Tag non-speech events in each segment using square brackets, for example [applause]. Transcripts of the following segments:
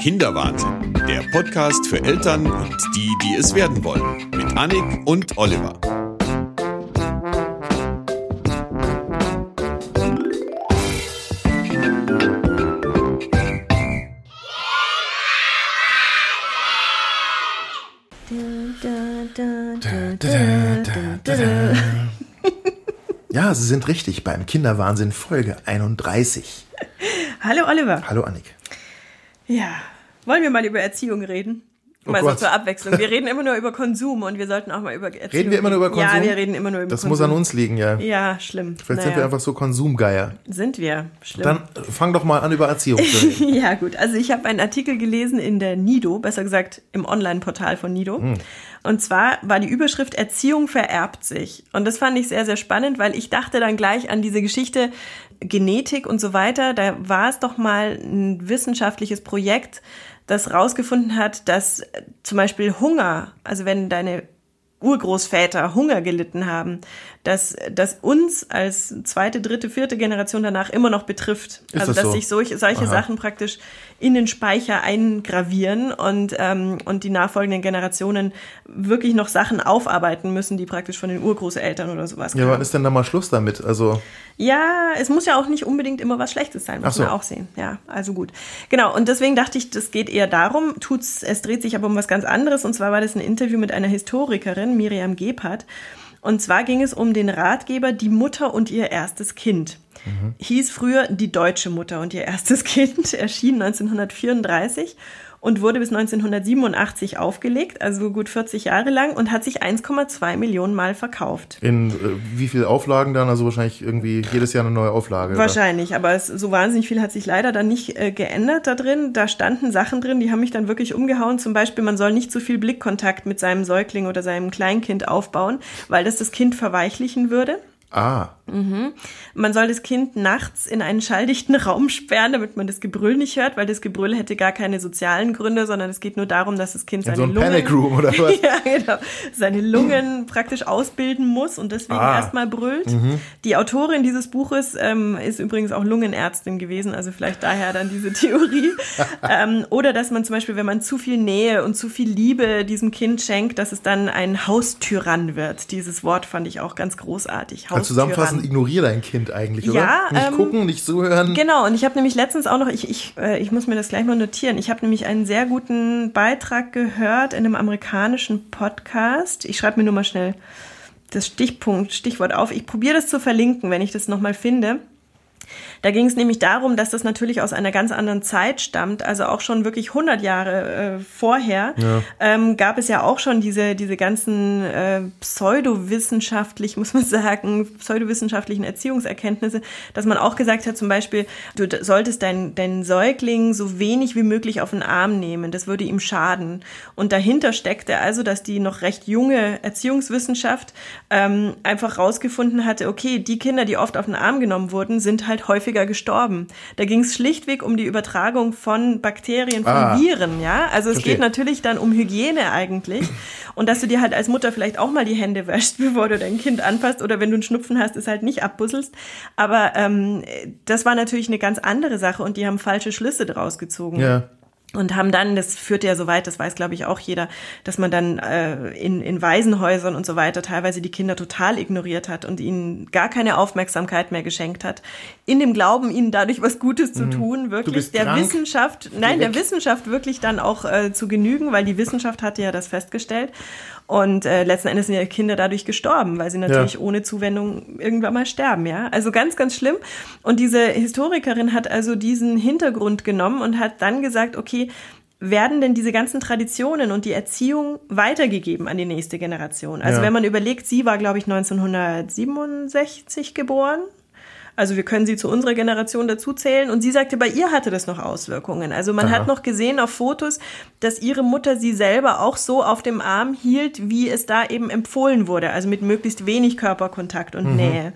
Kinderwahnsinn, der Podcast für Eltern und die, die es werden wollen, mit Annik und Oliver. [laughs] Ja, Sie sind richtig beim Kinderwahnsinn Folge 31. Hallo Oliver. Hallo Annik. Ja, wollen wir mal über Erziehung reden? Oh mal so Gott. zur Abwechslung. Wir [laughs] reden immer nur über Konsum und wir sollten auch mal über Erziehung Reden wir immer nur über Konsum? Ja, wir reden immer nur über Das Konsum. muss an uns liegen, ja. Ja, schlimm. Vielleicht sind wir einfach so Konsumgeier. Sind wir. Schlimm. Dann äh, fang doch mal an, über Erziehung zu reden. [laughs] ja, gut. Also ich habe einen Artikel gelesen in der Nido, besser gesagt im Online-Portal von Nido. Hm. Und zwar war die Überschrift Erziehung vererbt sich. Und das fand ich sehr, sehr spannend, weil ich dachte dann gleich an diese Geschichte Genetik und so weiter. Da war es doch mal ein wissenschaftliches Projekt, das rausgefunden hat, dass äh, zum Beispiel Hunger, also wenn deine Urgroßväter Hunger gelitten haben, dass das uns als zweite, dritte, vierte Generation danach immer noch betrifft. Ist also das dass so? sich solche, solche Aha. Sachen praktisch in den Speicher eingravieren und, ähm, und die nachfolgenden Generationen wirklich noch Sachen aufarbeiten müssen, die praktisch von den Urgroßeltern oder sowas Ja, kamen. wann ist denn da mal Schluss damit? Also, Ja, es muss ja auch nicht unbedingt immer was Schlechtes sein, muss so. man auch sehen. Ja, also gut. Genau, und deswegen dachte ich, das geht eher darum, tut's, es dreht sich aber um was ganz anderes. Und zwar war das ein Interview mit einer Historikerin, Miriam Gebhardt. Und zwar ging es um den Ratgeber Die Mutter und ihr erstes Kind. Hieß früher Die deutsche Mutter und ihr erstes [laughs] Kind, erschien 1934 und wurde bis 1987 aufgelegt, also gut 40 Jahre lang und hat sich 1,2 Millionen Mal verkauft. in äh, wie viel Auflagen dann? Also wahrscheinlich irgendwie jedes Jahr eine neue Auflage. oder? Wahrscheinlich, aber es, so wahnsinnig viel hat sich leider dann nicht äh, geändert da drin. Da standen Sachen drin, die haben mich dann wirklich umgehauen. Zum Beispiel, man soll nicht zu viel Blickkontakt mit seinem Säugling oder seinem Kleinkind aufbauen, weil das das Kind verweichlichen würde. Ah, Man soll das Kind nachts in einen schalldichten [laughs] Raum sperren, damit man das Gebrüll nicht hört, weil das Gebrüll hätte gar keine sozialen Gründe, sondern es geht nur darum, dass das Kind in seine so Lungen, Panic Room oder [laughs] was? ja, genau, seine Lungen praktisch ausbilden muss und deswegen Ah. erstmal brüllt. Die Autorin dieses Buches ähm, ist übrigens auch Lungenärztin gewesen, also vielleicht daher dann diese Theorie. [laughs] ähm, oder dass man zum Beispiel, wenn man zu viel Nähe und zu viel Liebe diesem Kind schenkt, dass es dann ein Haustyrann wird. Dieses Wort fand ich auch ganz großartig. Also zusammenfassend, ignoriere dein Kind eigentlich, oder? Ja, nicht ähm, gucken, nicht zuhören. Genau, und ich habe nämlich letztens auch noch, ich, ich, äh, ich muss mir das gleich mal notieren, ich habe nämlich einen sehr guten Beitrag gehört in einem amerikanischen Podcast. Ich schreibe mir nur mal schnell das Stichpunkt, Stichwort auf. Ich probiere das zu verlinken, wenn ich das nochmal finde. Da ging es nämlich darum, dass das natürlich aus einer ganz anderen Zeit stammt, also auch schon wirklich 100 Jahre äh, vorher ähm, gab es ja auch schon diese, diese ganzen äh, pseudowissenschaftlich, [laughs] muss man sagen, pseudowissenschaftlichen Erziehungserkenntnisse, dass man auch gesagt hat, zum Beispiel, du solltest deinen deinen Säugling so wenig wie möglich auf den Arm nehmen, das würde ihm schaden. Und dahinter steckte also, dass die noch recht junge Erziehungswissenschaft ähm, einfach rausgefunden hatte, okay, die Kinder, die oft auf den Arm genommen wurden, sind halt häufiger gestorben. Da ging es schlichtweg um die Übertragung von Bakterien, von Ah. Viren, ja. Also es Verstehe. geht natürlich dann um Hygiene eigentlich. Und dass du dir halt als Mutter vielleicht auch mal die Hände wäschst, [laughs] bevor du dein Kind anfasst oder wenn du einen Schnupfen hast, es halt nicht abbusselst. Aber ähm, das war natürlich eine ganz andere Sache und die haben falsche Schlüsse draus gezogen. Ja. Und haben dann, das führt ja so weit, das weiß glaube ich auch jeder, dass man dann äh, in, in Waisenhäusern und so weiter teilweise die Kinder total ignoriert hat und ihnen gar keine Aufmerksamkeit mehr geschenkt hat. In dem Glauben, ihnen dadurch was Gutes zu tun, wirklich der krank. Wissenschaft, nein, der. Wissenschaft wirklich dann auch äh, zu genügen, weil die Wissenschaft hatte ja das festgestellt. Und äh, letzten Endes sind ja Kinder dadurch gestorben, weil sie natürlich Ja. ohne Zuwendung irgendwann mal sterben, ja. Also ganz, ganz schlimm. Und diese Historikerin hat also diesen Hintergrund genommen und hat dann gesagt, okay, werden denn diese ganzen Traditionen und die Erziehung weitergegeben an die nächste Generation? Also Ja. wenn man überlegt, sie war, glaube ich, 1967 geboren. Also wir können sie zu unserer Generation dazu zählen. Und sie sagte, bei ihr hatte das noch Auswirkungen. Also man Aha. hat noch gesehen auf Fotos, dass ihre Mutter sie selber auch so auf dem Arm hielt, wie es da eben empfohlen wurde. Also mit möglichst wenig Körperkontakt und Nähe.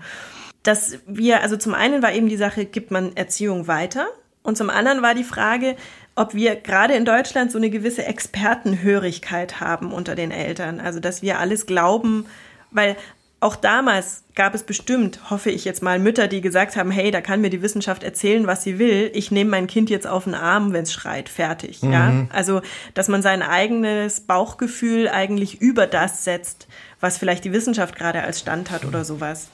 Dass wir, also zum einen war eben die Sache, gibt man Erziehung weiter? Und zum anderen war die Frage, ob wir gerade in Deutschland so eine gewisse Expertenhörigkeit haben unter den Eltern. Also dass wir alles glauben, weil auch damals gab es bestimmt, hoffe ich jetzt mal, Mütter, die gesagt haben, hey, da kann mir die Wissenschaft erzählen, was sie will. Ich nehme mein Kind jetzt auf den Arm, wenn es schreit, fertig. Mhm. Ja, also, dass man sein eigenes Bauchgefühl eigentlich über das setzt, was vielleicht die Wissenschaft gerade als Stand hat oder sowas.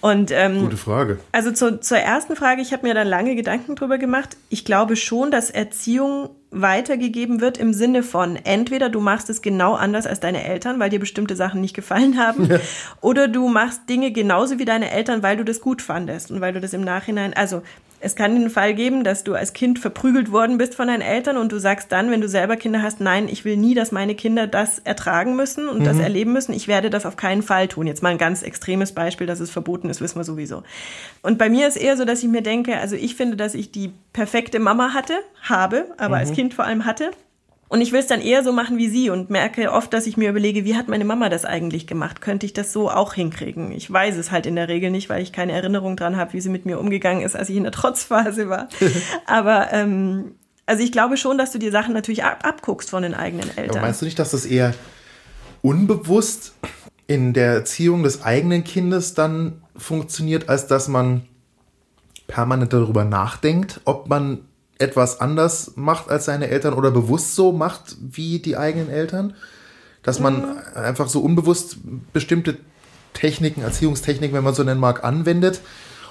Und, ähm, Gute Frage. Also zu, zur ersten Frage, ich habe mir da lange Gedanken drüber gemacht. Ich glaube schon, dass Erziehung weitergegeben wird im Sinne von entweder du machst es genau anders als deine Eltern, weil dir bestimmte Sachen nicht gefallen haben, ja. oder du machst Dinge genauso wie deine Eltern, weil du das gut fandest und weil du das im Nachhinein, also es kann den Fall geben, dass du als Kind verprügelt worden bist von deinen Eltern und du sagst dann, wenn du selber Kinder hast, nein, ich will nie, dass meine Kinder das ertragen müssen und mhm. das erleben müssen. Ich werde das auf keinen Fall tun. Jetzt mal ein ganz extremes Beispiel, dass es verboten ist, wissen wir sowieso. Und bei mir ist eher so, dass ich mir denke, also ich finde, dass ich die perfekte Mama hatte, habe, aber mhm. als Kind vor allem hatte. Und ich will es dann eher so machen wie sie und merke oft, dass ich mir überlege, wie hat meine Mama das eigentlich gemacht? Könnte ich das so auch hinkriegen? Ich weiß es halt in der Regel nicht, weil ich keine Erinnerung dran habe, wie sie mit mir umgegangen ist, als ich in der [laughs] Trotzphase war. Aber ähm, also ich glaube schon, dass du die Sachen natürlich ab abguckst von den eigenen Eltern. Aber meinst du nicht, dass das eher unbewusst in der Erziehung des eigenen Kindes dann funktioniert, als dass man permanent darüber nachdenkt, ob man etwas anders macht als seine Eltern oder bewusst so macht wie die eigenen Eltern. Dass man mhm. einfach so unbewusst bestimmte Techniken, Erziehungstechniken, wenn man so nennen mag, anwendet,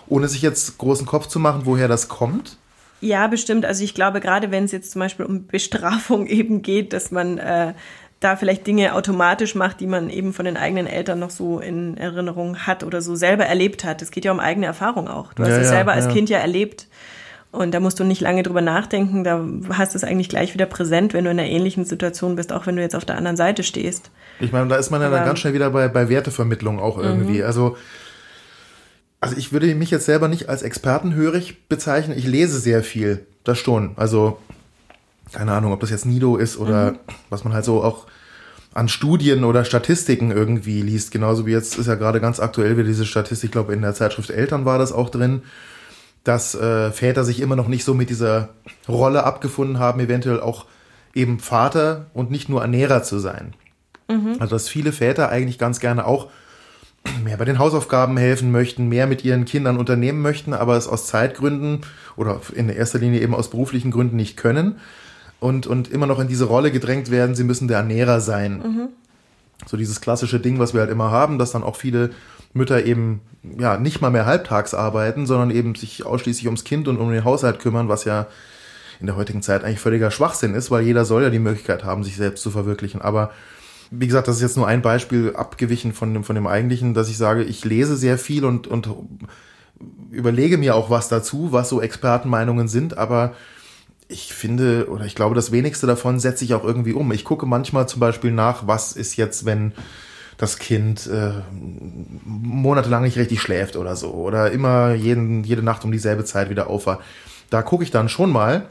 ohne sich jetzt großen Kopf zu machen, woher das kommt. Ja, bestimmt. Also ich glaube, gerade wenn es jetzt zum Beispiel um Bestrafung [laughs] eben geht, dass man äh, da vielleicht Dinge automatisch macht, die man eben von den eigenen Eltern noch so in Erinnerung hat oder so selber erlebt hat. Es geht ja um eigene Erfahrung auch. Du hast ja, es selber ja. als Kind ja erlebt. Und da musst du nicht lange drüber nachdenken, da hast du es eigentlich gleich wieder präsent, wenn du in einer ähnlichen Situation bist, auch wenn du jetzt auf der anderen Seite stehst. Ich meine, da ist man ja dann ganz schnell wieder bei, bei Wertevermittlung auch irgendwie. Mhm. Also, also ich würde mich jetzt selber nicht als expertenhörig bezeichnen. Ich lese sehr viel, das schon. Also, keine Ahnung, ob das jetzt Nido ist oder mhm. was man halt so auch an Studien oder Statistiken irgendwie liest. Genauso wie jetzt ist ja gerade ganz aktuell wieder diese Statistik, ich glaube in der Zeitschrift Eltern war das auch drin dass äh, Väter sich immer noch nicht so mit dieser Rolle abgefunden haben, eventuell auch eben Vater und nicht nur Ernährer zu sein. Mhm. Also dass viele Väter eigentlich ganz gerne auch mehr bei den Hausaufgaben helfen möchten, mehr mit ihren Kindern unternehmen möchten, aber es aus Zeitgründen oder in erster Linie eben aus beruflichen Gründen nicht können und, und immer noch in diese Rolle gedrängt werden, sie müssen der Ernährer sein. Mhm. So dieses klassische Ding, was wir halt immer haben, dass dann auch viele Mütter eben ja nicht mal mehr halbtags arbeiten, sondern eben sich ausschließlich ums Kind und um den Haushalt kümmern, was ja in der heutigen Zeit eigentlich völliger Schwachsinn ist, weil jeder soll ja die Möglichkeit haben, sich selbst zu verwirklichen. Aber wie gesagt, das ist jetzt nur ein Beispiel abgewichen von dem, von dem eigentlichen, dass ich sage, ich lese sehr viel und, und überlege mir auch was dazu, was so Expertenmeinungen sind, aber ich finde, oder ich glaube, das wenigste davon setze ich auch irgendwie um. Ich gucke manchmal zum Beispiel nach, was ist jetzt, wenn das Kind äh, monatelang nicht richtig schläft oder so oder immer jeden, jede Nacht um dieselbe Zeit wieder aufwacht. Da gucke ich dann schon mal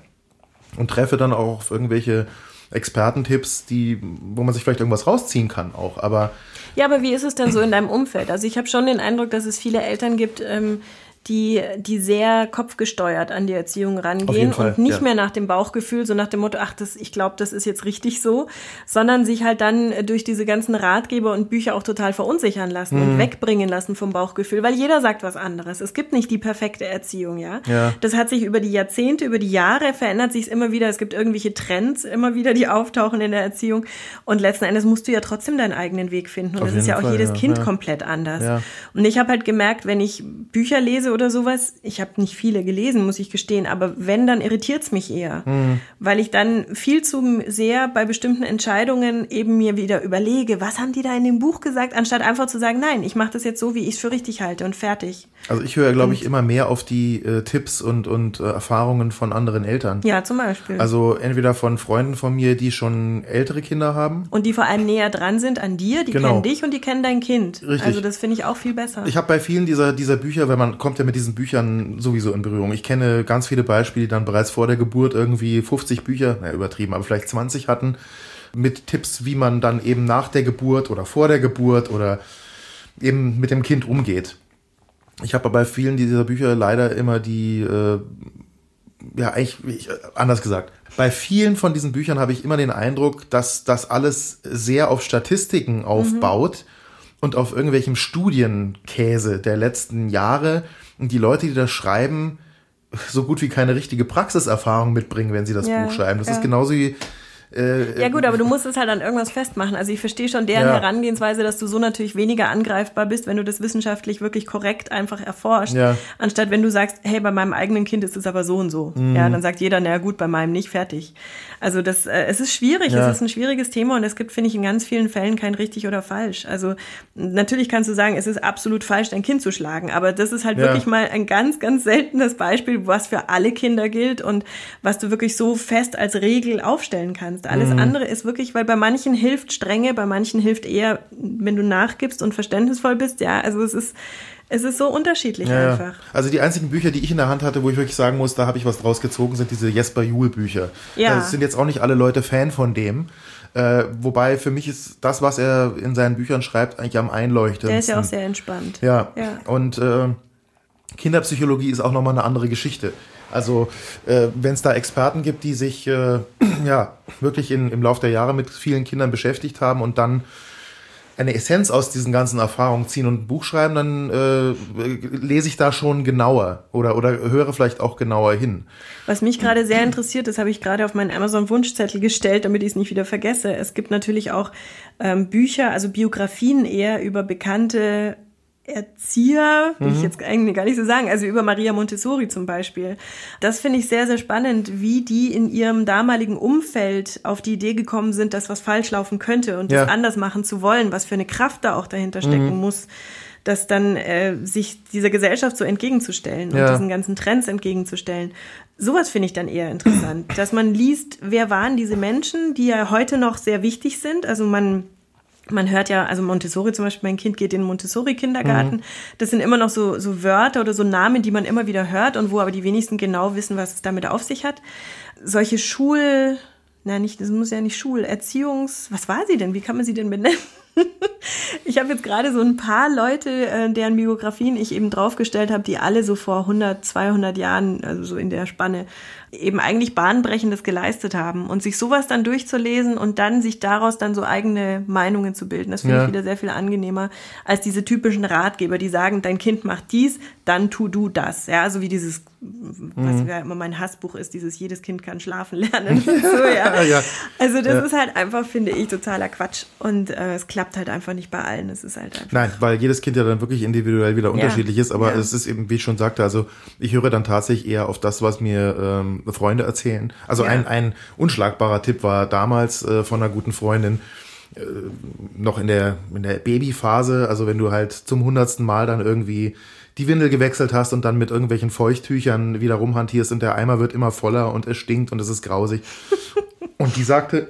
und treffe dann auch auf irgendwelche Expertentipps, die, wo man sich vielleicht irgendwas rausziehen kann auch. Aber ja, aber wie ist es denn so in deinem Umfeld? Also ich habe schon den Eindruck, dass es viele Eltern gibt, ähm, die, die sehr kopfgesteuert an die Erziehung rangehen und nicht ja. mehr nach dem Bauchgefühl, so nach dem Motto, ach, das, ich glaube, das ist jetzt richtig so, sondern sich halt dann durch diese ganzen Ratgeber und Bücher auch total verunsichern lassen mhm. und wegbringen lassen vom Bauchgefühl, weil jeder sagt was anderes. Es gibt nicht die perfekte Erziehung, ja? ja. Das hat sich über die Jahrzehnte, über die Jahre verändert sich es immer wieder. Es gibt irgendwelche Trends immer wieder, die [laughs] auftauchen in der Erziehung und letzten Endes musst du ja trotzdem deinen eigenen Weg finden und Auf das ist ja auch Fall, jedes ja. Kind komplett anders. Und ich habe halt gemerkt, wenn ich Bücher lese oder sowas. Ich habe nicht viele gelesen, muss ich gestehen, aber wenn, dann irritiert es mich eher, mhm. weil ich dann viel zu sehr bei bestimmten Entscheidungen eben mir wieder überlege, was haben die da in dem Buch gesagt, anstatt einfach zu sagen, nein, ich mache das jetzt so, wie ich es für richtig halte und fertig. Also ich höre, glaube ich, immer mehr auf die äh, Tipps und, und äh, Erfahrungen von anderen Eltern. Ja, zum Beispiel. Also entweder von Freunden von mir, die schon ältere Kinder haben. Und die vor allem näher dran sind an dir, die genau. kennen dich und die kennen dein Kind. Richtig. Also das finde ich auch viel besser. Ich habe bei vielen dieser, dieser Bücher, wenn man kommt ja mit diesen Büchern sowieso in Berührung. Ich kenne ganz viele Beispiele, die dann bereits vor der Geburt irgendwie 50 Bücher, naja, übertrieben, aber vielleicht 20 hatten, mit Tipps, wie man dann eben nach der Geburt oder vor der Geburt oder eben mit dem Kind umgeht. Ich habe bei vielen dieser Bücher leider immer die, äh, ja, eigentlich, ich, anders gesagt, bei vielen von diesen Büchern habe ich immer den Eindruck, dass das alles sehr auf Statistiken aufbaut. Mhm und auf irgendwelchem Studienkäse der letzten Jahre und die Leute, die das schreiben, so gut wie keine richtige Praxiserfahrung mitbringen, wenn sie das ja, Buch schreiben. Das ja. ist genauso wie äh, ja gut, aber du musst es halt an irgendwas festmachen. Also ich verstehe schon deren ja. Herangehensweise, dass du so natürlich weniger angreifbar bist, wenn du das wissenschaftlich wirklich korrekt einfach erforscht, ja. anstatt wenn du sagst, hey, bei meinem eigenen Kind ist es aber so und so. Mhm. Ja, dann sagt jeder, na gut, bei meinem nicht, fertig. Also das, äh, es ist schwierig, ja. es ist ein schwieriges Thema und es gibt, finde ich, in ganz vielen Fällen kein richtig oder falsch. Also natürlich kannst du sagen, es ist absolut falsch, dein Kind zu schlagen, aber das ist halt wirklich mal ein ganz, ganz seltenes Beispiel, was für alle Kinder gilt und was du wirklich so fest als Regel aufstellen kannst kannst. Alles mhm. andere ist wirklich, weil bei manchen hilft Strenge, bei manchen hilft eher, wenn du nachgibst und verständnisvoll bist. Ja, also es ist, es ist so unterschiedlich ja, einfach. Also die einzigen Bücher, die ich in der Hand hatte, wo ich wirklich sagen muss, da habe ich was draus gezogen, sind diese Jesper Juhl Bücher. Ja. Es sind jetzt auch nicht alle Leute Fan von dem. Äh, wobei für mich ist das, was er in seinen Büchern schreibt, eigentlich am einleuchtendsten. Der ist ja auch sehr entspannt. Ja. ja. Und äh, Kinderpsychologie ist auch nochmal eine andere Geschichte. Also äh, wenn es da Experten gibt, die sich äh, [clears throat] ja wirklich in, im Laufe der Jahre mit vielen Kindern beschäftigt haben und dann eine Essenz aus diesen ganzen Erfahrungen ziehen und ein Buch schreiben, dann äh, lese ich da schon genauer oder, oder höre vielleicht auch genauer hin. Was mich gerade sehr interessiert, das habe ich gerade auf meinen Amazon-Wunschzettel gestellt, damit ich es nicht wieder vergesse. Es gibt natürlich auch ähm, Bücher, also Biografien eher über bekannte Erzieher, will mhm. ich jetzt eigentlich gar nicht so sagen, also über Maria Montessori zum Beispiel. Das finde ich sehr, sehr spannend, wie die in ihrem damaligen Umfeld auf die Idee gekommen sind, dass was falsch laufen könnte und ja. das anders machen zu wollen, was für eine Kraft da auch dahinter stecken mhm. muss, dass dann äh, sich dieser Gesellschaft so entgegenzustellen und ja. diesen ganzen Trends entgegenzustellen. Sowas finde ich dann eher interessant, dass man liest, wer waren diese Menschen, die ja heute noch sehr wichtig sind. Also man man hört ja, also Montessori zum Beispiel, mein Kind geht in den Montessori-Kindergarten. Mhm. Das sind immer noch so, so Wörter oder so Namen, die man immer wieder hört und wo aber die wenigsten genau wissen, was es damit auf sich hat. Solche Schul, na nicht, das muss ja nicht Schul, Erziehungs, was war sie denn? Wie kann man sie denn benennen? [laughs] ich habe jetzt gerade so ein paar Leute, äh, deren Biografien ich eben draufgestellt habe, die alle so vor 100, 200 Jahren, also so in der Spanne, eben eigentlich Bahnbrechendes geleistet haben. Und sich sowas dann durchzulesen und dann sich daraus dann so eigene Meinungen zu bilden, das finde ja. ich wieder sehr viel angenehmer als diese typischen Ratgeber, die sagen, dein Kind macht dies, dann tu du das. Ja, so wie dieses, was mhm. ja immer mein Hassbuch ist, dieses jedes Kind kann schlafen lernen. [laughs] so, ja. [laughs] ja. Also das ja. ist halt einfach, finde ich, totaler Quatsch. Und äh, es klappt halt einfach nicht bei allen. Es ist halt einfach. Nein, weil jedes Kind ja dann wirklich individuell wieder unterschiedlich ist. Aber es ist eben, wie ich schon sagte, also ich höre dann tatsächlich eher auf das, was mir ähm, Freunde erzählen. Also ja. ein, ein unschlagbarer Tipp war damals äh, von einer guten Freundin, äh, noch in der, in der Babyphase, also wenn du halt zum hundertsten Mal dann irgendwie die Windel gewechselt hast und dann mit irgendwelchen Feuchttüchern wieder rumhantierst und der Eimer wird immer voller und es stinkt und es ist grausig. [laughs] und die sagte,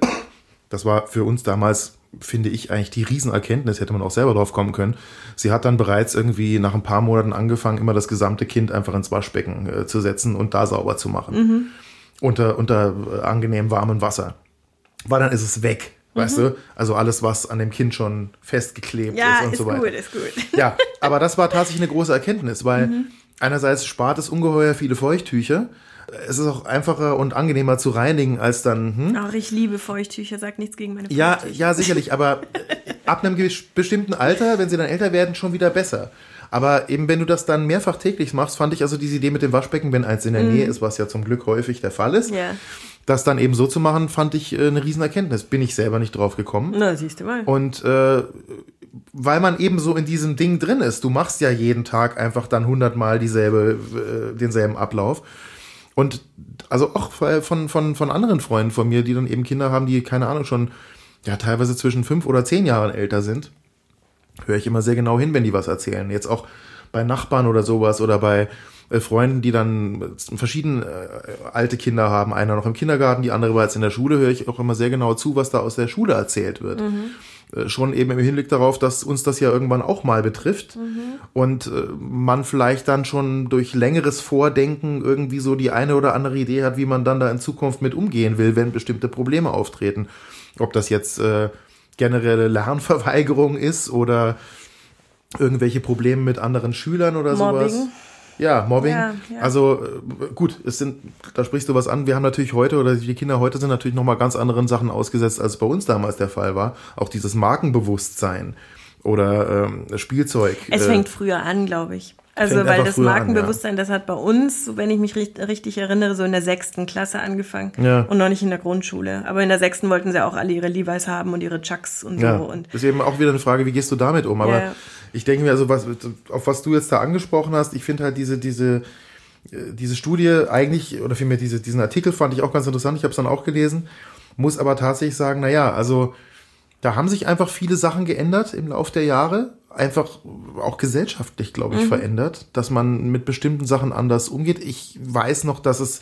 das war für uns damals finde ich eigentlich die Riesenerkenntnis, hätte man auch selber drauf kommen können. Sie hat dann bereits irgendwie nach ein paar Monaten angefangen, immer das gesamte Kind einfach ins Waschbecken äh, zu setzen und da sauber zu machen. Mhm. Unter, unter äh, angenehm warmem Wasser. Weil dann ist es weg. Weißt mhm. du? Also alles, was an dem Kind schon festgeklebt ja, ist und ist so weiter. Ja, ist gut, ist gut. Ja, aber das war tatsächlich eine große Erkenntnis, weil mhm. einerseits spart es ungeheuer viele Feuchttücher es ist auch einfacher und angenehmer zu reinigen als dann. Hm? Ach, ich liebe Feuchttücher, sag nichts gegen meine Feuchttücher. Ja, ja, sicherlich, aber ab einem bestimmten Alter, wenn sie dann älter werden, schon wieder besser. Aber eben, wenn du das dann mehrfach täglich machst, fand ich also diese Idee mit dem Waschbecken, wenn eins in der mm. Nähe ist, was ja zum Glück häufig der Fall ist, yeah. das dann eben so zu machen, fand ich äh, eine Riesenerkenntnis. Bin ich selber nicht drauf gekommen. Na, siehst du mal. Und äh, weil man eben so in diesem Ding drin ist, du machst ja jeden Tag einfach dann hundertmal dieselbe, äh, denselben Ablauf. Und also auch von, von, von anderen Freunden von mir, die dann eben Kinder haben, die, keine Ahnung, schon ja teilweise zwischen fünf oder zehn Jahren älter sind, höre ich immer sehr genau hin, wenn die was erzählen. Jetzt auch bei Nachbarn oder sowas oder bei äh, Freunden, die dann verschiedene äh, alte Kinder haben, einer noch im Kindergarten, die andere war jetzt in der Schule, höre ich auch immer sehr genau zu, was da aus der Schule erzählt wird. Mhm. Äh, schon eben im Hinblick darauf, dass uns das ja irgendwann auch mal betrifft mhm. und äh, man vielleicht dann schon durch längeres Vordenken irgendwie so die eine oder andere Idee hat, wie man dann da in Zukunft mit umgehen will, wenn bestimmte Probleme auftreten. Ob das jetzt äh, generelle Lernverweigerung ist oder irgendwelche Probleme mit anderen Schülern oder Mobbing. sowas. Ja, Mobbing. Ja, ja. Also äh, gut, es sind, da sprichst du was an. Wir haben natürlich heute oder die Kinder heute sind natürlich noch mal ganz anderen Sachen ausgesetzt, als bei uns damals der Fall war. Auch dieses Markenbewusstsein oder ähm, Spielzeug. Es äh, fängt früher an, glaube ich. Also, Fängt weil das früher an, Markenbewusstsein, das hat bei uns, so wenn ich mich richtig, richtig erinnere, so in der sechsten Klasse angefangen. Ja. Und noch nicht in der Grundschule. Aber in der sechsten wollten sie auch alle ihre Levi's haben und ihre Chucks und so. Ja, Und das ist eben auch wieder eine Frage, wie gehst du damit um? Aber Ja. ich denke mir, also was, auf was du jetzt da angesprochen hast, ich finde halt diese, diese, äh, diese Studie eigentlich, oder vielmehr diese, diesen Artikel fand ich auch ganz interessant, ich habe es dann auch gelesen, muss aber tatsächlich sagen, na ja, also da haben sich einfach viele Sachen geändert im Laufe der Jahre, einfach auch gesellschaftlich, glaube ich, verändert, dass man mit bestimmten Sachen anders umgeht. Ich weiß noch, dass es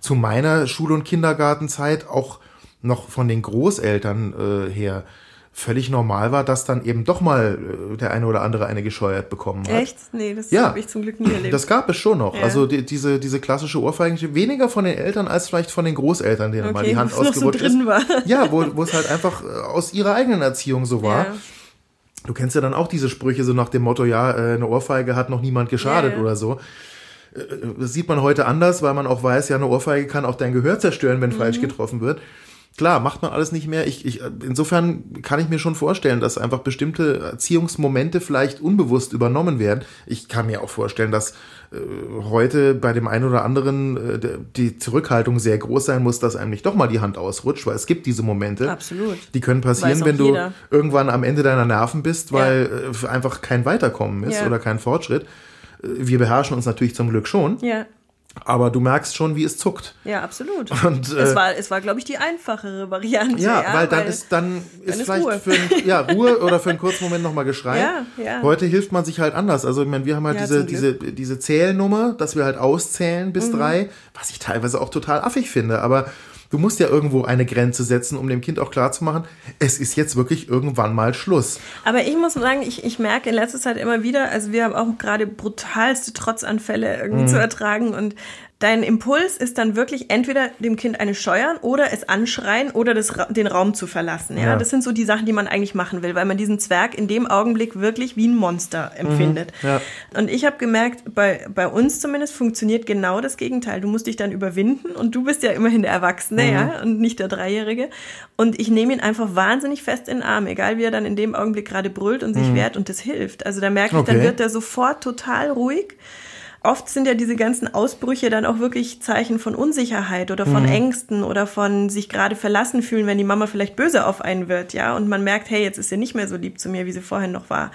zu meiner Schul- und Kindergartenzeit auch noch von den Großeltern äh, her völlig normal war, dass dann eben doch mal äh, der eine oder andere eine gescheuert bekommen hat. Echt? Nee, das Ja. habe ich zum Glück nie erlebt. Das gab es schon noch. Ja. Also die, diese, diese klassische Ohrfeige, weniger von den Eltern als vielleicht von den Großeltern, denen mal Okay, die Hand so ausgerutscht drin ist. war. Ja, wo, wo es halt einfach äh, aus ihrer eigenen Erziehung so war. Ja. Du kennst ja dann auch diese Sprüche so nach dem Motto, ja, äh, eine Ohrfeige hat noch niemand geschadet ja. oder so. Äh, Das sieht man heute anders, weil man auch weiß, ja, eine Ohrfeige kann auch dein Gehör zerstören, wenn Mhm. falsch getroffen wird. Klar, macht man alles nicht mehr. Ich, ich, insofern kann ich mir schon vorstellen, dass einfach bestimmte Erziehungsmomente vielleicht unbewusst übernommen werden. Ich kann mir auch vorstellen, dass äh, heute bei dem einen oder anderen äh, die Zurückhaltung sehr groß sein muss, dass einem nicht doch mal die Hand ausrutscht, weil es gibt diese Momente. Absolut. Die können passieren, wenn du jeder. irgendwann am Ende deiner Nerven bist, weil äh, einfach kein Weiterkommen ist Ja. oder kein Fortschritt. Äh, Wir beherrschen uns natürlich zum Glück schon, Ja, aber du merkst schon, wie es zuckt. ja, absolut. Und, äh, es war, es war glaube ich, die einfachere Variante. Ja, Ja, weil dann ist dann ist vielleicht Ruhe. für ein, ja, Ruhe oder für einen kurzen Moment nochmal Geschrei. Ja, ja. Heute hilft man sich halt anders. Also ich meine, wir haben halt Ja, diese, diese, diese Zählnummer, dass wir halt auszählen Mhm. bis drei, was ich teilweise auch total affig finde. Aber du musst ja irgendwo eine Grenze setzen, um dem Kind auch klarzumachen, es ist jetzt wirklich irgendwann mal Schluss. Aber ich muss sagen, ich, ich merke in letzter Zeit immer wieder, also wir haben auch gerade brutalste Trotzanfälle irgendwie Mhm. zu ertragen und dein Impuls ist dann wirklich entweder dem Kind eine scheuern oder es anschreien oder das, den Raum zu verlassen. Ja? Ja. das sind so die Sachen, die man eigentlich machen will, weil man diesen Zwerg in dem Augenblick wirklich wie ein Monster empfindet. Mhm. ja. Und ich habe gemerkt, bei, bei uns zumindest funktioniert genau das Gegenteil. Du musst dich dann überwinden und du bist ja immerhin der Erwachsene, Mhm. ja, und nicht der Dreijährige. Und ich nehme ihn einfach wahnsinnig fest in den Arm, egal wie er dann in dem Augenblick gerade brüllt und sich wehrt und das hilft. Also da merke ich, dann Mhm. Okay. wird er sofort total ruhig. Oft sind ja diese ganzen Ausbrüche dann auch wirklich Zeichen von Unsicherheit oder Mhm. von Ängsten oder von sich gerade verlassen fühlen, wenn die Mama vielleicht böse auf einen wird, ja, und man merkt, hey, jetzt ist sie nicht mehr so lieb zu mir, wie sie vorhin noch war.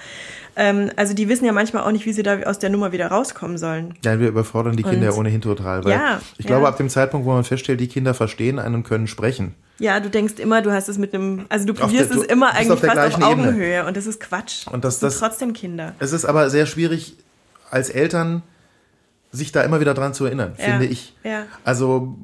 Ähm, also die wissen ja manchmal auch nicht, wie sie da aus der Nummer wieder rauskommen sollen. Ja, wir überfordern die Kinder ja Und- ohnehin total. Weil Ja, ich glaube, ja. ab dem Zeitpunkt, wo man feststellt, die Kinder verstehen einen und können sprechen. Ja, du denkst immer, du hast es mit einem, also du Auf der- probierst du es immer eigentlich auf fast auf gleichen Ebene. Augenhöhe und das ist Quatsch. Und das- sind das- trotzdem Kinder. Es ist aber sehr schwierig, als Eltern sich da immer wieder dran zu erinnern, Ja, finde ich. ja. Also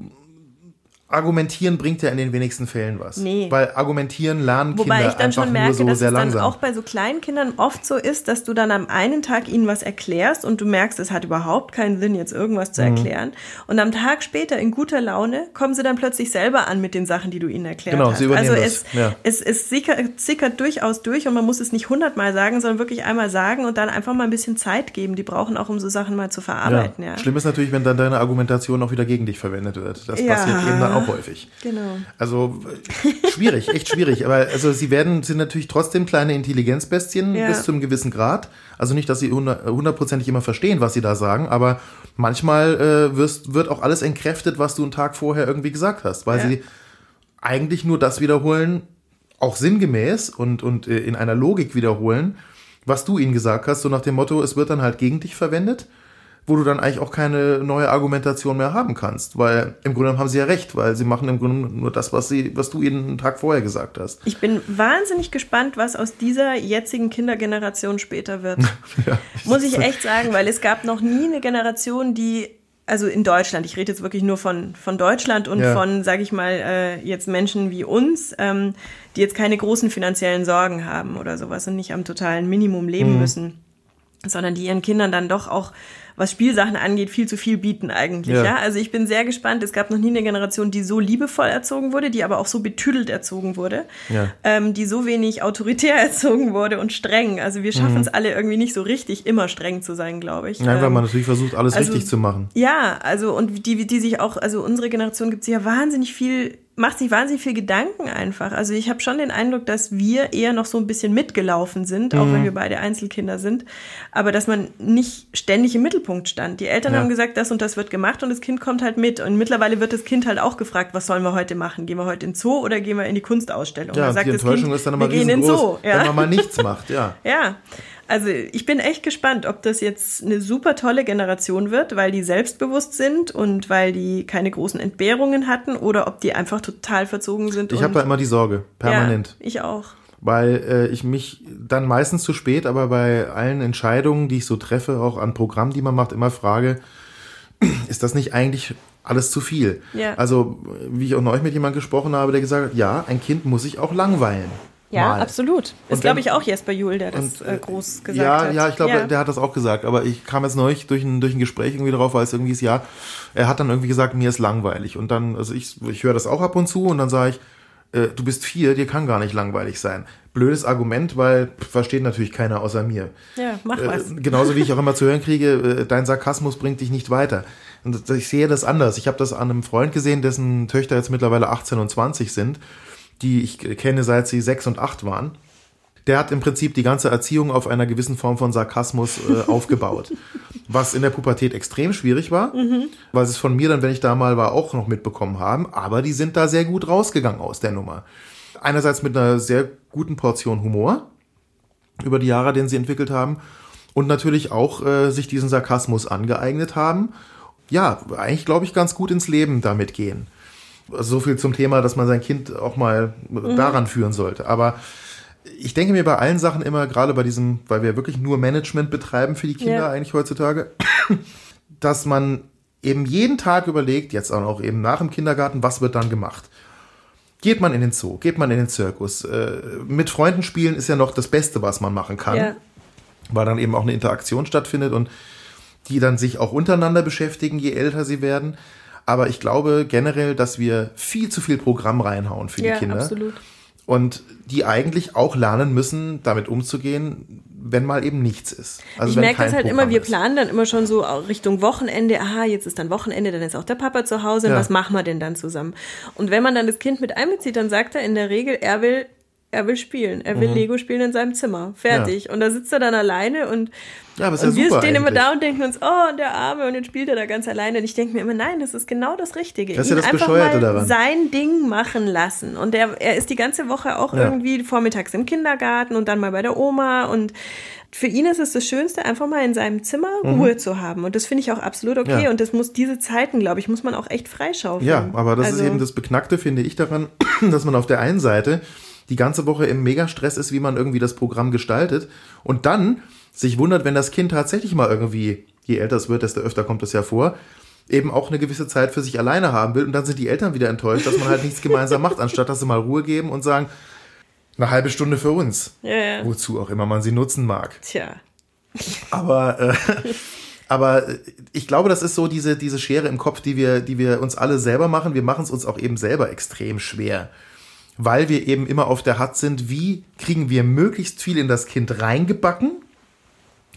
argumentieren bringt ja in den wenigsten Fällen was. Nee. Weil argumentieren lernen Wobei Kinder ich dann einfach schon merke, nur so dass sehr es dann langsam. auch bei so kleinen Kindern oft so ist, dass du dann am einen Tag ihnen was erklärst und du merkst, es hat überhaupt keinen Sinn, jetzt irgendwas Mhm. zu erklären. Und am Tag später in guter Laune kommen sie dann plötzlich selber an mit den Sachen, die du ihnen erklärt Genau, hast. sie übernehmen also das, es, ja. es, es sickert, sickert durchaus durch und man muss es nicht hundertmal sagen, sondern wirklich einmal sagen und dann einfach mal ein bisschen Zeit geben. Die brauchen auch, um so Sachen mal zu verarbeiten. Ja. Schlimm ist natürlich, wenn dann deine Argumentation auch wieder gegen dich verwendet wird. Das Ja. passiert eben dann auch häufig. Genau. Also schwierig, echt schwierig. Aber also sie werden, sind natürlich trotzdem kleine Intelligenzbestien Ja. bis zu einem gewissen Grad. Also nicht, dass sie hundert- hundertprozentig immer verstehen, was sie da sagen, aber manchmal äh, wirst, wird auch alles entkräftet, was du einen Tag vorher irgendwie gesagt hast, weil Ja. sie eigentlich nur das wiederholen, auch sinngemäß und, und äh, in einer Logik wiederholen, was du ihnen gesagt hast, so nach dem Motto, es wird dann halt gegen dich verwendet, wo du dann eigentlich auch keine neue Argumentation mehr haben kannst, weil im Grunde genommen haben sie ja recht, weil sie machen im Grunde nur das, was sie, was du ihnen einen Tag vorher gesagt hast. Ich bin wahnsinnig gespannt, was aus dieser jetzigen Kindergeneration später wird. [laughs] Muss ich echt sagen, weil es gab noch nie eine Generation, die, also in Deutschland, ich rede jetzt wirklich nur von, von Deutschland und Ja. von, sage ich mal, äh, jetzt Menschen wie uns, ähm, die jetzt keine großen finanziellen Sorgen haben oder sowas und nicht am totalen Minimum leben Mhm. müssen, sondern die ihren Kindern dann doch auch was Spielsachen angeht, viel zu viel bieten eigentlich. Ja. Ja. Also ich bin sehr gespannt. Es gab noch nie eine Generation, die so liebevoll erzogen wurde, die aber auch so betüdelt erzogen wurde, Ja. ähm, die so wenig autoritär [laughs] erzogen wurde und streng. Also wir schaffen es alle irgendwie nicht so richtig, immer streng zu sein, glaube ich. Mhm. Nein, weil Ähm, man natürlich versucht, alles also- richtig zu machen. ja, also und die, die sich auch, also unsere Generation gibt es ja wahnsinnig viel macht sich wahnsinnig viel Gedanken einfach. Also ich habe schon den Eindruck, dass wir eher noch so ein bisschen mitgelaufen sind, auch mhm. wenn wir beide Einzelkinder sind, aber dass man nicht ständig im Mittelpunkt stand. Die Eltern ja. haben gesagt, das und das wird gemacht und das Kind kommt halt mit. Und mittlerweile wird das Kind halt auch gefragt, was sollen wir heute machen? Gehen wir heute in den Zoo oder gehen wir in die Kunstausstellung? Ja, sagt die Enttäuschung kind, ist dann immer den Zoo. Ja. Wenn man mal nichts macht, ja. [laughs] ja. Also ich bin echt gespannt, ob das jetzt eine super tolle Generation wird, weil die selbstbewusst sind und weil die keine großen Entbehrungen hatten oder ob die einfach total verzogen sind. Ich habe da immer die Sorge, permanent. Ja, ich auch. Weil äh, ich mich dann meistens zu spät, aber bei allen Entscheidungen, die ich so treffe, auch an Programmen, die man macht, immer frage, [clears throat] ist das nicht eigentlich alles zu viel? Ja. Also, wie ich auch neulich mit jemandem gesprochen habe, der gesagt hat, ja, ein Kind muss sich auch langweilen. Ja, mal. absolut. Ist, glaube ich, auch Jesper Juhl, der das und, äh, groß gesagt ja, hat. Ja, ich glaube, ja. der hat das auch gesagt. Aber ich kam jetzt neulich durch ein, durch ein Gespräch irgendwie drauf, weil es irgendwie ist, ja, er hat dann irgendwie gesagt, mir ist langweilig. Und dann, also ich, ich höre das auch ab und zu und dann sage ich, äh, du bist vier, dir kann gar nicht langweilig sein. Blödes Argument, weil versteht natürlich keiner außer mir. Ja, mach was. Äh, genauso wie ich auch [laughs] immer zu hören kriege, äh, dein Sarkasmus bringt dich nicht weiter. Und ich sehe das anders. Ich habe das an einem Freund gesehen, dessen Töchter jetzt mittlerweile 18 und 20 sind die ich kenne, seit sie sechs und acht waren. Der hat im Prinzip die ganze Erziehung auf einer gewissen Form von Sarkasmus äh, [laughs] aufgebaut. Was in der Pubertät extrem schwierig war, mhm. weil sie es von mir dann, wenn ich da mal war, auch noch mitbekommen haben. Aber die sind da sehr gut rausgegangen aus der Nummer. Einerseits mit einer sehr guten Portion Humor über die Jahre, den sie entwickelt haben. Und natürlich auch äh, sich diesen Sarkasmus angeeignet haben. Ja, eigentlich glaube ich ganz gut ins Leben damit gehen. So viel zum Thema, dass man sein Kind auch mal mhm. daran führen sollte. Aber ich denke mir bei allen Sachen immer, gerade bei diesem, weil wir wirklich nur Management betreiben für die Kinder ja. eigentlich heutzutage, [coughs] dass man eben jeden Tag überlegt, jetzt auch eben nach dem Kindergarten, was wird dann gemacht? Geht man in den Zoo, geht man in den Zirkus. Äh, mit Freunden spielen ist ja noch das Beste, was man machen kann, ja. weil dann eben auch eine Interaktion stattfindet und die dann sich auch untereinander beschäftigen, je älter sie werden. Aber ich glaube generell, dass wir viel zu viel Programm reinhauen für ja, die Kinder. Absolut. Und die eigentlich auch lernen müssen, damit umzugehen, wenn mal eben nichts ist. Also ich merke das halt Programm immer, wir planen dann immer schon so Richtung Wochenende, aha, jetzt ist dann Wochenende, dann ist auch der Papa zu Hause, ja. was machen wir denn dann zusammen? Und wenn man dann das Kind mit einbezieht, dann sagt er in der Regel, er will, er will spielen, er will mhm. Lego spielen in seinem Zimmer, fertig. Ja. Und da sitzt er dann alleine und ja, und wir stehen eigentlich. immer da und denken uns, oh, der Arme, und jetzt spielt er da ganz alleine. Und ich denke mir immer, nein, das ist genau das Richtige. Das ist ja das einfach Bescheuerte mal daran. sein Ding machen lassen. Und er, er ist die ganze Woche auch ja. irgendwie vormittags im Kindergarten und dann mal bei der Oma. Und für ihn ist es das Schönste, einfach mal in seinem Zimmer mhm. Ruhe zu haben. Und das finde ich auch absolut okay. Ja. Und das muss diese Zeiten, glaube ich, muss man auch echt freischaufeln. Ja, aber das also, ist eben das Beknackte, finde ich, daran, [clears throat] dass man auf der einen Seite die ganze Woche im Megastress ist, wie man irgendwie das Programm gestaltet. Und dann sich wundert, wenn das Kind tatsächlich mal irgendwie, je älter es wird, desto öfter kommt es ja vor, eben auch eine gewisse Zeit für sich alleine haben will und dann sind die Eltern wieder enttäuscht, dass man halt nichts gemeinsam macht, anstatt dass sie mal Ruhe geben und sagen, eine halbe Stunde für uns. Ja, ja. Wozu auch immer man sie nutzen mag. Tja. Aber, äh, aber ich glaube, das ist so diese, diese Schere im Kopf, die wir, die wir uns alle selber machen. Wir machen es uns auch eben selber extrem schwer. Weil wir eben immer auf der Hut sind, wie kriegen wir möglichst viel in das Kind reingebacken,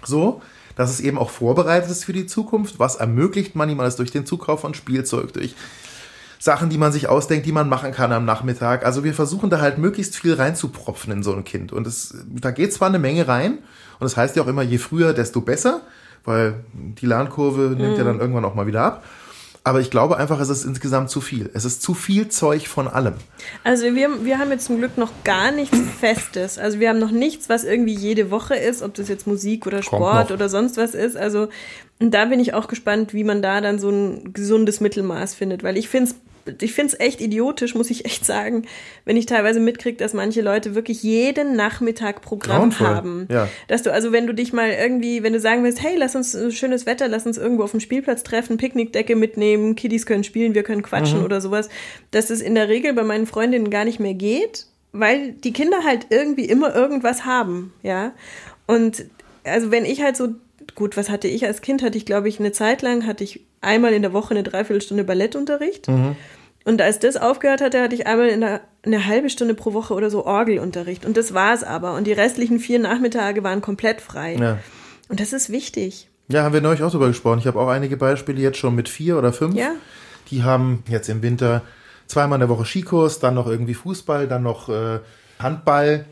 so, dass es eben auch vorbereitet ist für die Zukunft. Was ermöglicht man ihm alles durch den Zukauf von Spielzeug, durch Sachen, die man sich ausdenkt, die man machen kann am Nachmittag. Also wir versuchen da halt möglichst viel reinzupropfen in so ein Kind. Und es, da geht zwar eine Menge rein, und das heißt ja auch immer, je früher, desto besser, weil die Lernkurve nimmt mhm. ja dann irgendwann auch mal wieder ab. Aber ich glaube einfach, es ist insgesamt zu viel. Es ist zu viel Zeug von allem. Also wir, wir haben jetzt zum Glück noch gar nichts [clears throat] Festes. Also wir haben noch nichts, was irgendwie jede Woche ist, ob das jetzt Musik oder Sport oder sonst was ist. Also da bin ich auch gespannt, wie man da dann so ein gesundes Mittelmaß findet. Weil ich finde es ich finde es echt idiotisch, muss ich echt sagen, wenn ich teilweise mitkriege, dass manche Leute wirklich jeden Nachmittag Programm Grauenvoll. haben. Ja. Dass du, also wenn du dich mal irgendwie, wenn du sagen willst, hey, lass uns schönes Wetter, lass uns irgendwo auf dem Spielplatz treffen, Picknickdecke mitnehmen, Kiddies können spielen, wir können quatschen mhm. oder sowas, dass es in der Regel bei meinen Freundinnen gar nicht mehr geht, weil die Kinder halt irgendwie immer irgendwas haben, ja. Und also wenn ich halt so gut, was hatte ich als Kind? Hatte ich, glaube ich, eine Zeit lang, hatte ich einmal in der Woche eine Dreiviertelstunde Ballettunterricht. Mhm. Und als das aufgehört hatte, hatte ich einmal in der, eine halbe Stunde pro Woche oder so Orgelunterricht. Und das war es aber. Und die restlichen vier Nachmittage waren komplett frei. Ja. Und das ist wichtig. Ja, haben wir neulich auch drüber gesprochen. Ich habe auch einige Beispiele jetzt schon mit vier oder fünf. Ja. Die haben jetzt im Winter zweimal in der Woche Skikurs, dann noch irgendwie Fußball, dann noch äh, Handball,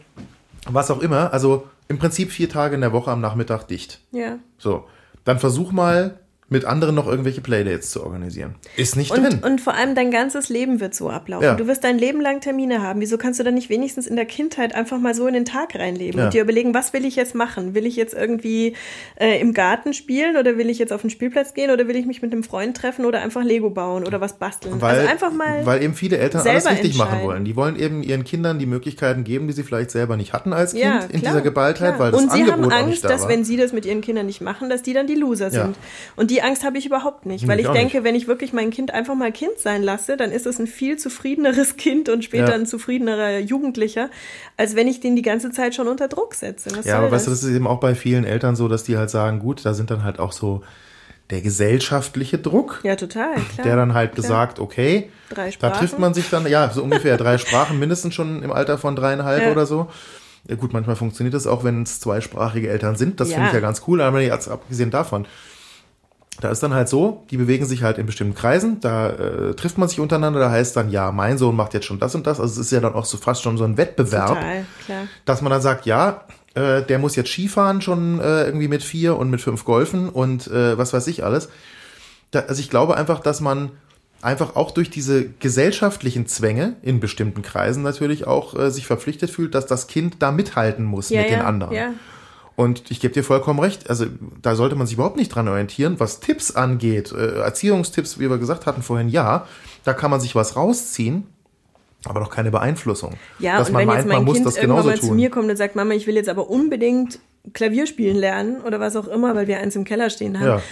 was auch immer. Also im Prinzip vier Tage in der Woche am Nachmittag dicht. Ja. So, dann versuch mal mit anderen noch irgendwelche Playdates zu organisieren. Ist nicht und, drin. Und vor allem dein ganzes Leben wird so ablaufen. Ja. Du wirst dein Leben lang Termine haben. Wieso kannst du dann nicht wenigstens in der Kindheit einfach mal so in den Tag reinleben Ja. und dir überlegen, was will ich jetzt machen? Will ich jetzt irgendwie äh, im Garten spielen oder will ich jetzt auf den Spielplatz gehen oder will ich mich mit einem Freund treffen oder einfach Lego bauen oder was basteln? weil, also einfach mal. weil eben viele Eltern alles richtig machen wollen. Die wollen eben ihren Kindern die Möglichkeiten geben, die sie vielleicht selber nicht hatten als Kind ja, in klar, dieser Geballtheit, klar. weil das Und sie Angebot haben Angst, da dass war. wenn sie das mit ihren Kindern nicht machen, dass die dann die Loser sind. Und die Angst habe ich überhaupt nicht, weil ich ich denke, nicht. wenn ich wirklich mein Kind einfach mal Kind sein lasse, dann ist es ein viel zufriedeneres [laughs] Kind und später Ja. ein zufriedenerer Jugendlicher, als wenn ich den die ganze Zeit schon unter Druck setze. Was Ja, aber weißt du, das? das ist eben auch bei vielen Eltern so, dass die halt sagen, gut, da sind dann halt auch so der gesellschaftliche Druck, ja, total, klar. der dann halt klar. gesagt, okay, Drei da Sprachen. trifft man sich dann, ja, so ungefähr drei [laughs] Sprachen, mindestens schon im Alter von dreieinhalb Ja. oder so. Ja, gut, manchmal funktioniert das auch, wenn es zweisprachige Eltern sind. Das Ja. finde ich ja ganz cool, aber jetzt abgesehen davon. Da ist dann halt so, die bewegen sich halt in bestimmten Kreisen, da äh, trifft man sich untereinander, da heißt dann, ja, mein Sohn macht jetzt schon das und das. Also es ist ja dann auch so fast schon so ein Wettbewerb Total, klar. dass man dann sagt, ja, äh, der muss jetzt Skifahren schon äh, irgendwie mit vier und mit fünf Golfen und äh, was weiß ich alles. Da, also ich glaube einfach, dass man einfach auch durch diese gesellschaftlichen Zwänge in bestimmten Kreisen natürlich auch äh, sich verpflichtet fühlt, dass das Kind da mithalten muss Ja, mit ja, den anderen. Ja. Und ich gebe dir vollkommen recht, also da sollte man sich überhaupt nicht dran orientieren, was Tipps angeht, äh, Erziehungstipps, wie wir gesagt hatten vorhin, ja, da kann man sich was rausziehen, aber doch keine Beeinflussung. Ja, dass und man wenn meint, jetzt man mein muss Kind das irgendwann mal zu tun. mir kommt und sagt, Mama, ich will jetzt aber unbedingt Klavier spielen lernen oder was auch immer, weil wir eins im Keller stehen haben, ja.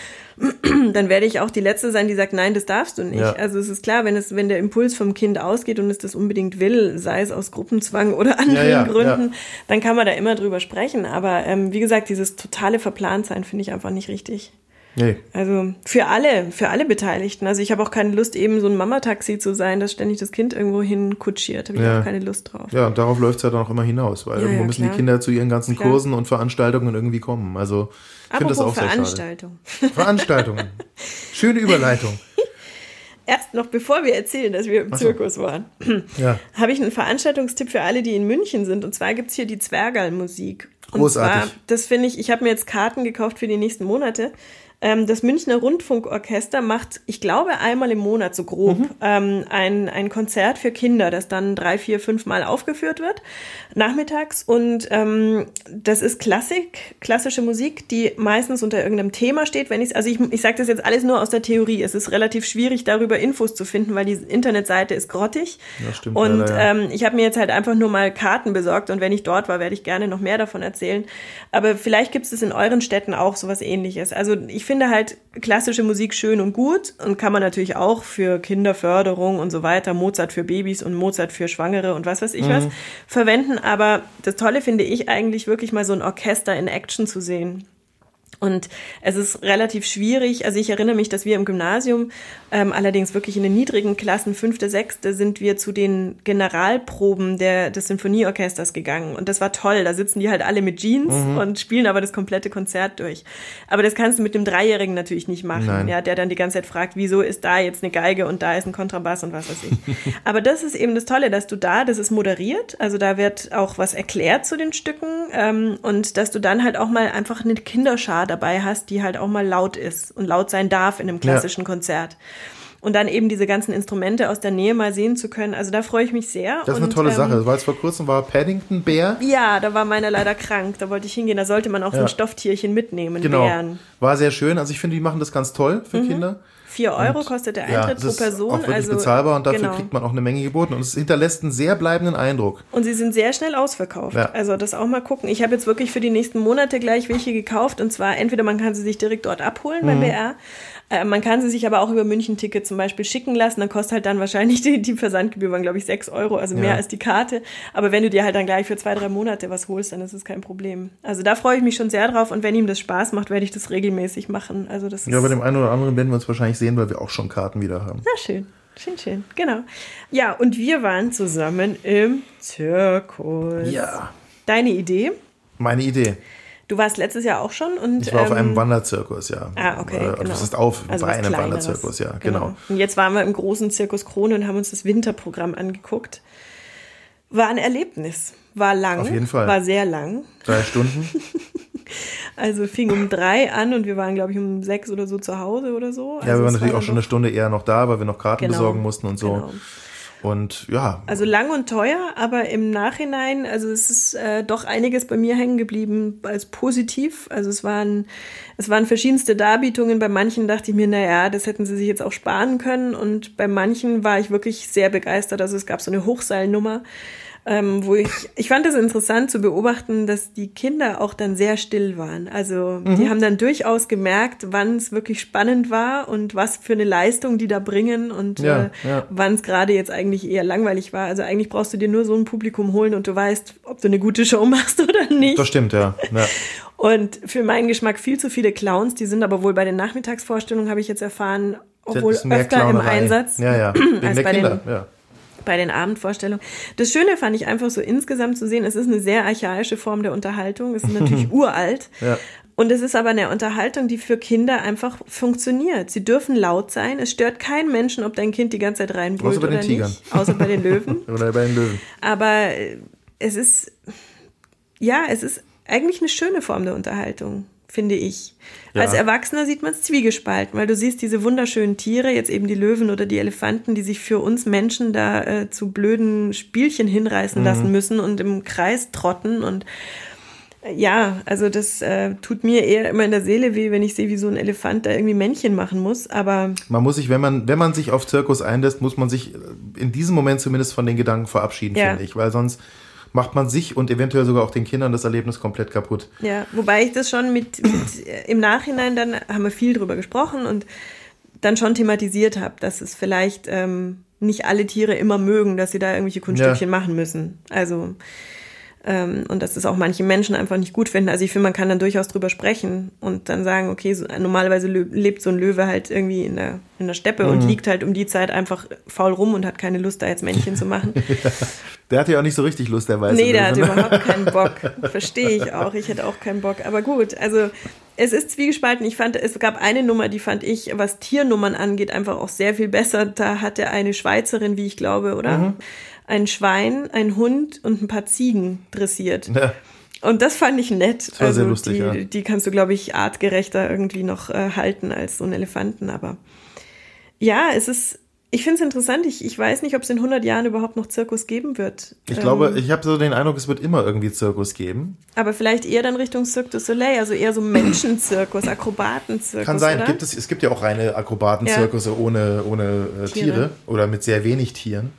[clears throat] dann werde ich auch die Letzte sein, die sagt, nein, das darfst du nicht. Ja. Also es ist klar, wenn es, wenn der Impuls vom Kind ausgeht und es das unbedingt will, sei es aus Gruppenzwang oder [laughs] anderen ja, Gründen, dann kann man da immer drüber sprechen. Aber ähm, wie gesagt, dieses totale Verplantsein finde ich einfach nicht richtig. Nee. Also für alle, für alle Beteiligten. Also ich habe auch keine Lust, eben so ein Mama-Taxi zu sein, das ständig das Kind irgendwo hin kutschiert. Habe ich Ja. auch keine Lust drauf. Ja, und darauf läuft es ja dann auch immer hinaus, weil Ja, irgendwo ja, müssen klar. die Kinder zu ihren ganzen Klar. Kursen und Veranstaltungen irgendwie kommen. Also ich finde das auch Apropos sehr schade. Veranstaltung. Veranstaltungen. Schöne Überleitung. [laughs] Erst noch bevor wir erzählen, dass wir im so. Zirkus waren, [clears throat] Ja. habe ich einen Veranstaltungstipp für alle, die in München sind. Und zwar gibt's hier die Zwergalmusik. Und Großartig. zwar, das finde ich, ich habe mir jetzt Karten gekauft für die nächsten Monate. Ähm, das Münchner Rundfunkorchester macht, ich glaube, einmal im Monat so grob Mhm. ähm, ein, ein Konzert für Kinder, das dann drei, vier, fünf Mal aufgeführt wird, nachmittags. Und ähm, das ist Klassik, klassische Musik, die meistens unter irgendeinem Thema steht. Wenn ich, also ich, ich sage das jetzt alles nur aus der Theorie. Es ist relativ schwierig, darüber Infos zu finden, weil die Internetseite ist grottig. Das stimmt Und leider, ja. ähm, ich habe mir jetzt halt einfach nur mal Karten besorgt und wenn ich dort war, werde ich gerne noch mehr davon erzählen. Aber vielleicht gibt es in euren Städten auch sowas ähnliches. Also ich finde halt klassische Musik schön und gut und kann man natürlich auch für Kinderförderung und so weiter, Mozart für Babys und Mozart für Schwangere und was weiß ich was, verwenden. Aber das Tolle finde ich eigentlich wirklich mal so ein Orchester in Action zu sehen. Und es ist relativ schwierig. Also ich erinnere mich, dass wir im Gymnasium, ähm, allerdings wirklich in den niedrigen Klassen, fünfte, sechste, sind wir zu den Generalproben der, des Sinfonieorchesters gegangen. Und das war toll. Da sitzen die halt alle mit Jeans Mhm. und spielen aber das komplette Konzert durch. Aber das kannst du mit dem Dreijährigen natürlich nicht machen, Nein. ja, der dann die ganze Zeit fragt, wieso ist da jetzt eine Geige und da ist ein Kontrabass und was weiß ich. [laughs] aber das ist eben das Tolle, dass du da, das ist moderiert, also da wird auch was erklärt zu den Stücken ähm, und dass du dann halt auch mal einfach eine Kinderschar dabei hast, die halt auch mal laut ist und laut sein darf in einem klassischen Konzert. Und dann eben diese ganzen Instrumente aus der Nähe mal sehen zu können. Also da freue ich mich sehr. Das ist eine und, tolle ähm, Sache. War jetzt vor kurzem, war Paddington Bär. Ja, da war meiner leider krank. Da wollte ich hingehen. Da sollte man auch so Ja. ein Stofftierchen mitnehmen. Genau. Bären. War sehr schön. Also ich finde, die machen das ganz toll für Mhm. Kinder. Vier Euro kostet der Eintritt das pro Person. auch wirklich also, bezahlbar und dafür genau. kriegt man auch eine Menge geboten. Und es hinterlässt einen sehr bleibenden Eindruck. Und sie sind sehr schnell ausverkauft. Ja. Also das auch mal gucken. Ich habe jetzt wirklich für die nächsten Monate gleich welche gekauft. Und zwar entweder man kann sie sich direkt dort abholen Mhm. beim BR. Äh, man kann sie sich aber auch über München-Ticket zum Beispiel schicken lassen. Dann kostet halt dann wahrscheinlich die, die Versandgebühr, waren glaube ich sechs Euro, also mehr Ja. als die Karte. Aber wenn du dir halt dann gleich für zwei, drei Monate was holst, dann ist es kein Problem. Also da freue ich mich schon sehr drauf. Und wenn ihm das Spaß macht, werde ich das regelmäßig machen. Also das ist Ja, bei dem einen oder anderen werden wir uns wahrscheinlich sehen, weil wir auch schon Karten wieder haben. na schön. Schön, schön, genau. Ja, und wir waren zusammen im Zirkus. Ja. Deine Idee? Meine Idee. Du warst letztes Jahr auch schon und ich war auf einem ähm, Wanderzirkus, ja. Ah, okay. Äh, genau. Das ist auf also bei einem Wanderzirkus, ja, genau. genau. Und jetzt waren wir im großen Zirkus Krone und haben uns das Winterprogramm angeguckt. War ein Erlebnis. War lang. Auf jeden Fall. War sehr lang. Drei Stunden. [laughs] also fing um drei an und wir waren, glaube ich, um sechs oder so zu Hause oder so. Also ja, wir waren natürlich war auch schon eine Stunde eher noch da, weil wir noch Karten genau. besorgen mussten und so. Genau. Und ja. Also lang und teuer, aber im Nachhinein, also es ist äh, doch einiges bei mir hängen geblieben als positiv. Also es waren, es waren verschiedenste Darbietungen. Bei manchen dachte ich mir, naja, das hätten sie sich jetzt auch sparen können. Und bei manchen war ich wirklich sehr begeistert. Also es gab so eine Hochseilnummer ähm, wo ich, ich fand es interessant zu beobachten, dass die Kinder auch dann sehr still waren. Also mhm. die haben dann durchaus gemerkt, wann es wirklich spannend war und was für eine Leistung die da bringen und ja, äh, ja. wann es gerade jetzt eigentlich eher langweilig war. Also eigentlich brauchst du dir nur so ein Publikum holen und du weißt, ob du eine gute Show [laughs] machst oder nicht. Das stimmt, ja. ja. Und für meinen Geschmack viel zu viele Clowns, die sind aber wohl bei den Nachmittagsvorstellungen, habe ich jetzt erfahren, obwohl öfter Clownerei. im Einsatz ja, ja. [clears throat] Als bei Kinder, den, ja bei den Abendvorstellungen. Das Schöne fand ich einfach so insgesamt zu sehen, es ist eine sehr archaische Form der Unterhaltung. Es ist natürlich [laughs] uralt. Ja. Und es ist aber eine Unterhaltung, die für Kinder einfach funktioniert. Sie dürfen laut sein. Es stört keinen Menschen, ob dein Kind die ganze Zeit reinbrüllt Außer bei den Tigern. nicht. Außer bei den Löwen. [laughs] oder bei den Löwen. Aber äh, es ist, ja, es ist eigentlich eine schöne Form der Unterhaltung finde ich. Ja. Als Erwachsener sieht man es zwiegespalten, weil du siehst diese wunderschönen Tiere, jetzt eben die Löwen oder die Elefanten, die sich für uns Menschen da äh, zu blöden Spielchen hinreißen mhm. lassen müssen und im Kreis trotten und äh, ja, also das äh, tut mir eher immer in der Seele weh, wenn ich sehe, wie so ein Elefant da irgendwie Männchen machen muss. Aber man muss sich, wenn man wenn man sich auf Zirkus einlässt, muss man sich in diesem Moment zumindest von den Gedanken verabschieden, ja. finde ich, weil sonst macht man sich und eventuell sogar auch den Kindern das Erlebnis komplett kaputt. Ja, wobei ich das schon mit, mit äh, im Nachhinein dann haben wir viel drüber gesprochen und dann schon thematisiert habe, dass es vielleicht ähm, nicht alle Tiere immer mögen, dass sie da irgendwelche Kunststückchen ja. machen müssen. Also ähm, und dass es auch manche Menschen einfach nicht gut finden. Also ich finde, man kann dann durchaus drüber sprechen und dann sagen, okay, so, normalerweise lebt so ein Löwe halt irgendwie in der, in der Steppe mhm. und liegt halt um die Zeit einfach faul rum und hat keine Lust, da jetzt Männchen zu machen. [laughs] ja. Der hatte ja auch nicht so richtig Lust, der Weiße. Nee, der hatte überhaupt keinen [laughs] Bock. Verstehe ich auch. Ich hätte auch keinen Bock. Aber gut, also es ist zwiegespalten. Ich fand, es gab eine Nummer, die fand ich, was Tiernummern angeht, einfach auch sehr viel besser. Da hatte eine Schweizerin, wie ich glaube, oder? Mhm ein Schwein, ein Hund und ein paar Ziegen dressiert. Ja. Und das fand ich nett. Das war also sehr lustig, die, ja. die kannst du, glaube ich, artgerechter irgendwie noch äh, halten als so einen Elefanten. Aber ja, es ist, ich finde es interessant. Ich, ich weiß nicht, ob es in 100 Jahren überhaupt noch Zirkus geben wird. Ich ähm, glaube, ich habe so den Eindruck, es wird immer irgendwie Zirkus geben. Aber vielleicht eher dann Richtung Cirque du Soleil, also eher so Menschenzirkus, Akrobatenzirkus. Kann sein. Gibt es, es gibt ja auch reine Akrobatenzirkusse ja. ohne, ohne äh, Tiere. Tiere oder mit sehr wenig Tieren.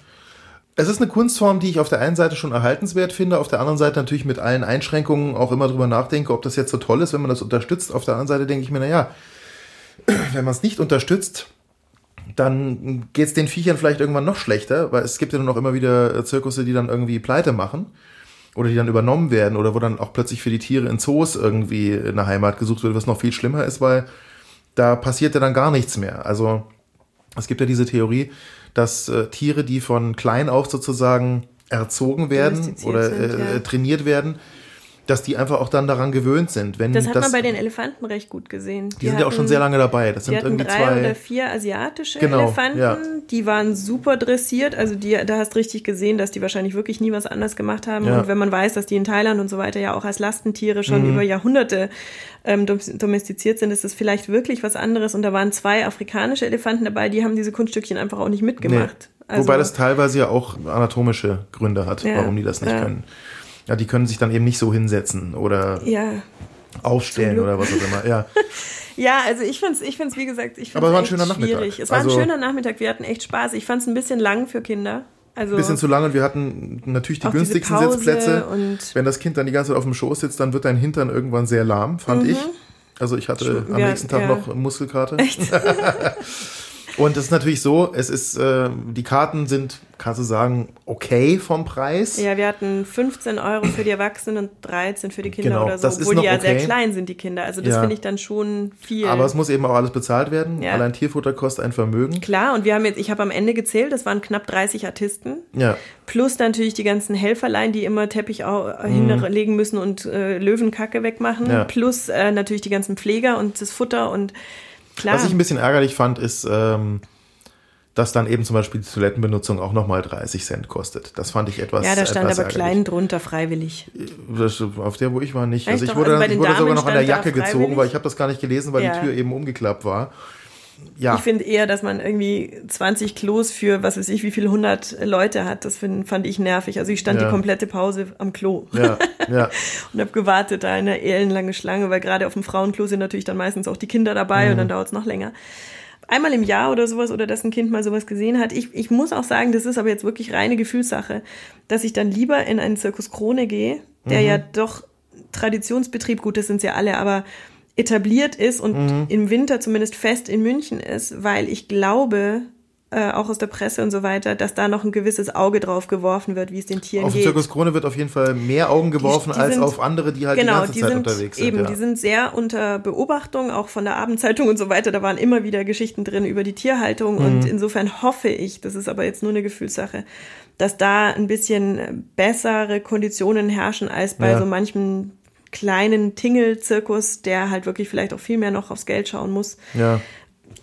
Es ist eine Kunstform, die ich auf der einen Seite schon erhaltenswert finde, auf der anderen Seite natürlich mit allen Einschränkungen auch immer drüber nachdenke, ob das jetzt so toll ist, wenn man das unterstützt. Auf der anderen Seite denke ich mir, naja, [clears throat] wenn man es nicht unterstützt, dann geht es den Viechern vielleicht irgendwann noch schlechter, weil es gibt ja dann auch immer wieder äh, Zirkusse, die dann irgendwie pleite machen oder die dann übernommen werden oder wo dann auch plötzlich für die Tiere in Zoos irgendwie eine Heimat gesucht wird, was noch viel schlimmer ist, weil da passiert ja dann gar nichts mehr. Also es gibt ja diese Theorie, dass äh, Tiere, die von klein auf sozusagen erzogen werden oder äh, trainiert werden, dass die einfach auch dann daran gewöhnt sind. Wenn das hat das, man bei den Elefanten recht gut gesehen. Die, die sind hatten, ja auch schon sehr lange dabei. Das sind irgendwie drei zwei oder vier asiatische genau, Elefanten, ja. die waren super dressiert. Also die, da hast richtig gesehen, dass die wahrscheinlich wirklich nie was anderes gemacht haben. Ja. Und wenn man weiß, dass die in Thailand und so weiter ja auch als Lastentiere schon mhm. über Jahrhunderte ähm, domestiziert sind, ist das vielleicht wirklich was anderes. Und da waren zwei afrikanische Elefanten dabei, die haben diese Kunststückchen einfach auch nicht mitgemacht. Nee. Also, Wobei das teilweise ja auch anatomische Gründe hat, warum die das nicht können. Ja, die können sich dann eben nicht so hinsetzen oder ja. aufstellen oder was auch immer. Ja. [laughs] Ja, also ich finde es, ich find's, wie gesagt, ich finde es war ein schöner schwierig. Nachmittag. Es war also, ein schöner Nachmittag, wir hatten echt Spaß. Ich fand es ein bisschen lang für Kinder. Also ein bisschen zu lang und wir hatten natürlich die günstigsten Sitzplätze. Und Wenn das Kind dann die ganze Zeit auf dem Schoß sitzt, dann wird dein Hintern irgendwann sehr lahm, fand mhm. ich. Also ich hatte am nächsten Tag ja. noch Muskelkater. Echt? [laughs] [laughs] Und es ist natürlich so, es ist, äh, die Karten sind, kannst du sagen, okay vom Preis. Ja, wir hatten 15 Euro für die Erwachsenen und 13 für die Kinder genau, oder so, obwohl die ja okay. sehr klein sind, die Kinder. Also das ja. finde ich dann schon viel. Aber es muss eben auch alles bezahlt werden. Ja. Allein Tierfutter kostet ein Vermögen. Klar, und wir haben jetzt, ich habe am Ende gezählt, das waren knapp 30 Artisten. Ja. Plus natürlich die ganzen Helferlein, die immer Teppich mhm. hinlegen müssen und äh, Löwenkacke wegmachen. Ja. Plus äh, natürlich die ganzen Pfleger und das Futter und klar. Was ich ein bisschen ärgerlich fand, ist, ähm, dass dann eben zum Beispiel die Toilettenbenutzung auch nochmal 30 Cent kostet. Das fand ich etwas. Ja, da stand aber klein drunter freiwillig. Das, auf der, wo ich war, nicht. Also ich wurde, also ich wurde sogar noch an der Jacke gezogen, weil ich habe das gar nicht gelesen, weil ja. die Tür eben umgeklappt war. Ja. Ich finde eher, dass man irgendwie 20 Klos für, was weiß ich, wie viele 100 Leute hat. Das find, fand ich nervig. Also ich stand ja. die komplette Pause am Klo. Ja, ja. [laughs] und habe gewartet, da eine ellenlange Schlange, weil gerade auf dem Frauenklo sind natürlich dann meistens auch die Kinder dabei mhm. und dann dauert es noch länger einmal im Jahr oder sowas oder dass ein Kind mal sowas gesehen hat. Ich, ich muss auch sagen, das ist aber jetzt wirklich reine Gefühlssache, dass ich dann lieber in einen Zirkus Krone gehe, der mhm. ja doch Traditionsbetrieb, gut, das sind ja alle, aber etabliert ist und mhm. im Winter zumindest fest in München ist, weil ich glaube, äh, auch aus der Presse und so weiter, dass da noch ein gewisses Auge drauf geworfen wird, wie es den Tieren auf geht. Auf Zirkus Krone wird auf jeden Fall mehr Augen geworfen die, die als sind, auf andere, die halt genau, die ganze die Zeit sind, unterwegs sind. Eben, ja. die sind sehr unter Beobachtung, auch von der Abendzeitung und so weiter. Da waren immer wieder Geschichten drin über die Tierhaltung mhm. und insofern hoffe ich, das ist aber jetzt nur eine Gefühlssache, dass da ein bisschen bessere Konditionen herrschen als bei ja. so manchem kleinen Tingle-Zirkus, der halt wirklich vielleicht auch viel mehr noch aufs Geld schauen muss. Ja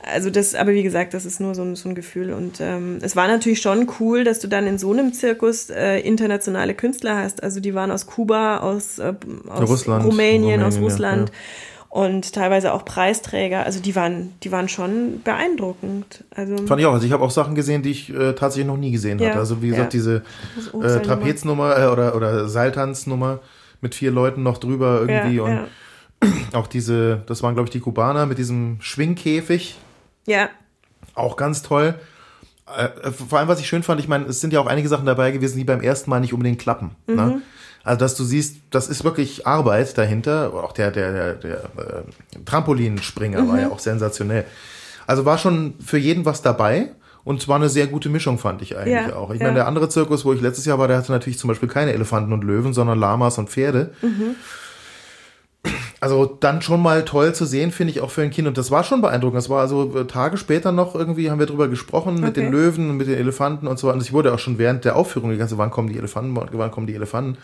also das, aber wie gesagt, das ist nur so ein, so ein Gefühl. Und ähm, es war natürlich schon cool, dass du dann in so einem Zirkus äh, internationale Künstler hast. Also die waren aus Kuba, aus, äh, aus Russland, Rumänien, Rumänien, aus Russland. Ja, Und teilweise auch Preisträger, also die waren, die waren schon beeindruckend. Also Fand ich auch. Also ich habe auch Sachen gesehen, die ich äh, tatsächlich noch nie gesehen ja, hatte. Also wie gesagt, diese äh, Trapeznummer äh, oder, oder Seiltanznummer mit vier Leuten noch drüber irgendwie und [clears throat] auch diese, das waren glaube ich die Kubaner mit diesem Schwingkäfig, ja. Auch ganz toll. Äh, vor allem, was ich schön fand, ich meine, es sind ja auch einige Sachen dabei gewesen, die beim ersten Mal nicht unbedingt klappen. Ne? Mhm. Ne? Also, dass du siehst, das ist wirklich Arbeit dahinter. Auch der, der, der, der äh, Trampolinspringer mhm. war ja auch sensationell. Also war schon für jeden was dabei. Und es war eine sehr gute Mischung, fand ich eigentlich ja, auch. Ich ja. meine, der andere Zirkus, wo ich letztes Jahr war, der hatte natürlich zum Beispiel keine Elefanten und Löwen, sondern Lamas und Pferde. Mhm also dann schon mal toll zu sehen, finde ich auch für ein Kind. Und das war schon beeindruckend. Das war also äh, Tage später noch irgendwie, haben wir drüber gesprochen okay. mit den Löwen und mit den Elefanten und so. Und ich wurde auch schon während der Aufführung die ganze, wann kommen die Elefanten, wann kommen die Elefanten.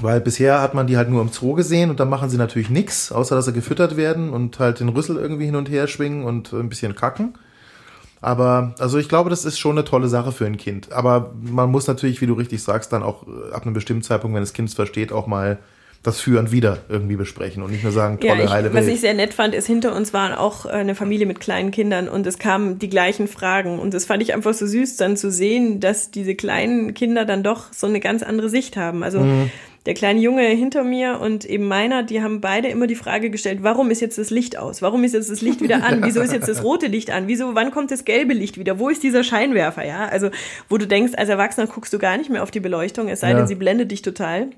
Weil bisher hat man die halt nur im Zoo gesehen und dann machen sie natürlich nichts, außer dass sie gefüttert werden und halt den Rüssel irgendwie hin und her schwingen und ein bisschen kacken. Aber also ich glaube, das ist schon eine tolle Sache für ein Kind. Aber man muss natürlich, wie du richtig sagst, dann auch äh, ab einem bestimmten Zeitpunkt, wenn das Kind es versteht, auch mal das Für und Wider irgendwie besprechen und nicht nur sagen, tolle, ja, ich, heile Welt. Was ich sehr nett fand, ist, hinter uns waren auch äh, eine Familie mit kleinen Kindern und es kamen die gleichen Fragen. Und das fand ich einfach so süß, dann zu sehen, dass diese kleinen Kinder dann doch so eine ganz andere Sicht haben. Also mhm. Der kleine Junge hinter mir und eben meiner, die haben beide immer die Frage gestellt, warum ist jetzt das Licht aus? Warum ist jetzt das Licht wieder an? Wieso ist jetzt das rote Licht an? Wieso, wann kommt das gelbe Licht wieder? Wo ist dieser Scheinwerfer? Ja, also, wo du denkst, als Erwachsener guckst du gar nicht mehr auf die Beleuchtung, es sei ja. denn, sie blendet dich total.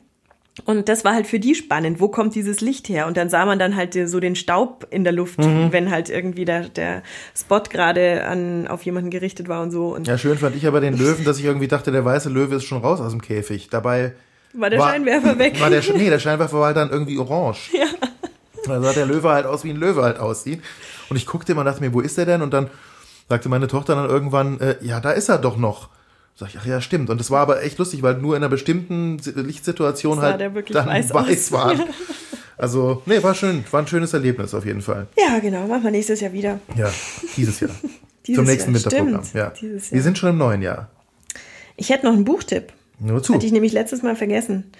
Und das war halt für die spannend. Wo kommt dieses Licht her? Und dann sah man dann halt so den Staub in der Luft, mhm. wenn halt irgendwie der, der Spot gerade an, auf jemanden gerichtet war und so. Und ja, schön fand ich aber den Löwen, dass ich irgendwie dachte, der weiße Löwe ist schon raus aus dem Käfig. Dabei war der war, Scheinwerfer weg. War der, nee, der Scheinwerfer war halt dann irgendwie orange. Ja. Dann sah der Löwe halt aus, wie ein Löwe halt aussieht. Und ich guckte immer und dachte mir, wo ist der denn? Und dann sagte meine Tochter dann irgendwann, äh, ja, da ist er doch noch. Sag ich, ach ja, stimmt. Und das war aber echt lustig, weil nur in einer bestimmten Lichtsituation halt dann weiß, weiß war. Also, nee, war schön, war ein schönes Erlebnis auf jeden Fall. Ja, genau, machen wir nächstes Jahr wieder. Ja, dieses Jahr. [laughs] dieses Zum nächsten Jahr, Winterprogramm. Ja. Dieses Jahr. Wir sind schon im neuen Jahr. Ich hätte noch einen Buchtipp. Nur zu. Hatte ich nämlich letztes Mal vergessen.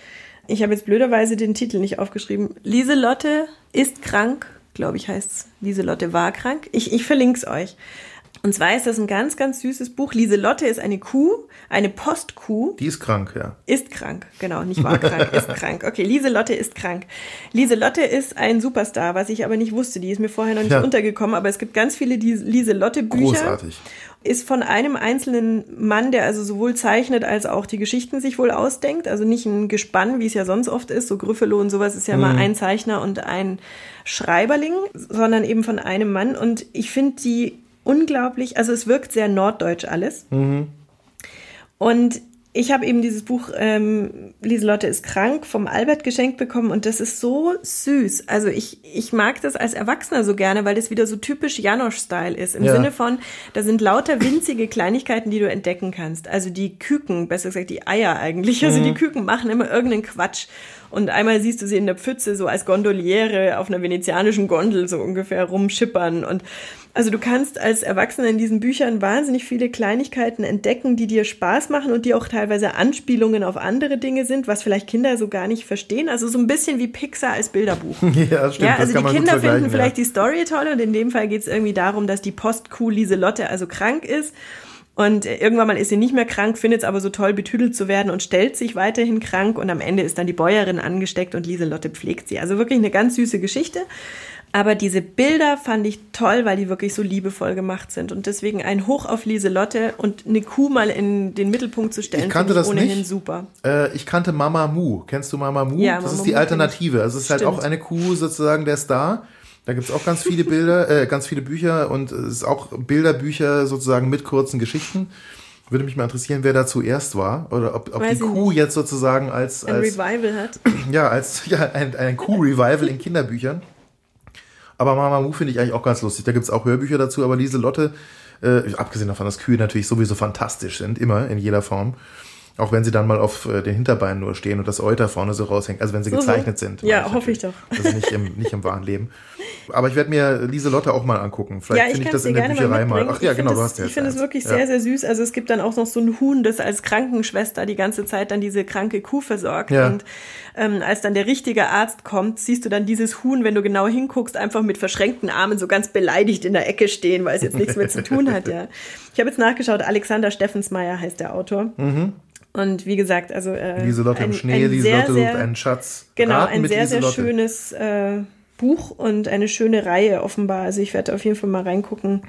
Ich habe jetzt blöderweise den Titel nicht aufgeschrieben. Lieselotte ist krank, glaube ich, heißt es. Lieselotte war krank. Ich, ich verlinke es euch. Und zwar ist das ein ganz, ganz süßes Buch. Lieselotte ist eine Kuh, eine Postkuh. Die ist krank, ja. Ist krank, genau, nicht war krank, [laughs] ist krank. Okay, Lieselotte ist krank. Lieselotte ist ein Superstar, was ich aber nicht wusste. Die ist mir vorher noch nicht ja. untergekommen, aber es gibt ganz viele Lieselotte-Bücher. Großartig. Ist von einem einzelnen Mann, der also sowohl zeichnet als auch die Geschichten sich wohl ausdenkt. Also nicht ein Gespann, wie es ja sonst oft ist. So Gryffalo und sowas ist ja mhm. mal ein Zeichner und ein Schreiberling, sondern eben von einem Mann. Und ich finde die unglaublich, also es wirkt sehr norddeutsch alles. Mhm. Und ich habe eben dieses Buch ähm, Lieselotte ist krank vom Albert geschenkt bekommen und das ist so süß. Also ich, ich mag das als Erwachsener so gerne, weil das wieder so typisch Janosch-Style ist. Im ja. Sinne von, da sind lauter winzige Kleinigkeiten, die du entdecken kannst. Also die Küken, besser gesagt die Eier eigentlich. Also mhm. die Küken machen immer irgendeinen Quatsch. Und einmal siehst du sie in der Pfütze so als Gondoliere auf einer venezianischen Gondel so ungefähr rumschippern. Und also du kannst als Erwachsener in diesen Büchern wahnsinnig viele Kleinigkeiten entdecken, die dir Spaß machen und die auch teilweise Anspielungen auf andere Dinge sind, was vielleicht Kinder so gar nicht verstehen. Also so ein bisschen wie Pixar als Bilderbuch. [laughs] Ja, stimmt. Ja, also die Kinder finden vielleicht ja. die Story toll und in dem Fall geht es irgendwie darum, dass die Post-Kuh Lieselotte also krank ist. Und irgendwann mal ist sie nicht mehr krank, findet es aber so toll, betüdelt zu werden und stellt sich weiterhin krank. Und am Ende ist dann die Bäuerin angesteckt und Lieselotte pflegt sie. Also wirklich eine ganz süße Geschichte. Aber diese Bilder fand ich toll, weil die wirklich so liebevoll gemacht sind. Und deswegen ein Hoch auf Lieselotte und eine Kuh mal in den Mittelpunkt zu stellen, ich kannte das ohnehin nicht. super. Äh, ich kannte Mama Mu. Kennst du Mama Mu? Ja, das Mama ist die Mu Alternative. Also es ist halt auch eine Kuh sozusagen der Star. Da gibt's auch ganz viele Bilder, äh, ganz viele Bücher und es ist auch Bilderbücher sozusagen mit kurzen Geschichten. Würde mich mal interessieren, wer da zuerst war oder ob, ob die Kuh jetzt sozusagen als, als ein Revival hat. [clears throat] Ja, als ja, ein, ein Kuh-Revival in Kinderbüchern. Aber Mama finde ich eigentlich auch ganz lustig. Da gibt es auch Hörbücher dazu, aber Lieselotte, äh, abgesehen davon, dass Kühe natürlich sowieso fantastisch sind, immer in jeder Form. Auch wenn sie dann mal auf äh, den Hinterbeinen nur stehen und das Euter vorne so raushängt. Also wenn sie so, gezeichnet sind. Ja, hoffe ich doch. Also nicht im, nicht im wahren Leben. Aber ich werde mir Lieselotte auch mal angucken. Vielleicht ja, finde ich das in der Bücherei mal. Ach ja, genau, du hast ja. Ich finde es wirklich ja. sehr, sehr süß. Also es gibt dann auch noch so ein Huhn, das als Krankenschwester die ganze Zeit dann diese kranke Kuh versorgt. Ja. Und ähm, als dann der richtige Arzt kommt, siehst du dann dieses Huhn, wenn du genau hinguckst, einfach mit verschränkten Armen so ganz beleidigt in der Ecke stehen, weil es jetzt nichts mehr zu tun hat. Ja. Ich habe jetzt nachgeschaut, Alexander Steffensmeier heißt der Autor. Mhm. Und wie gesagt, also äh, Lieselotte im Schnee, ein Lieselotte sucht einen Schatz. Genau, Raten ein sehr, sehr schönes äh, Buch und eine schöne Reihe offenbar. Also ich werde auf jeden Fall mal reingucken,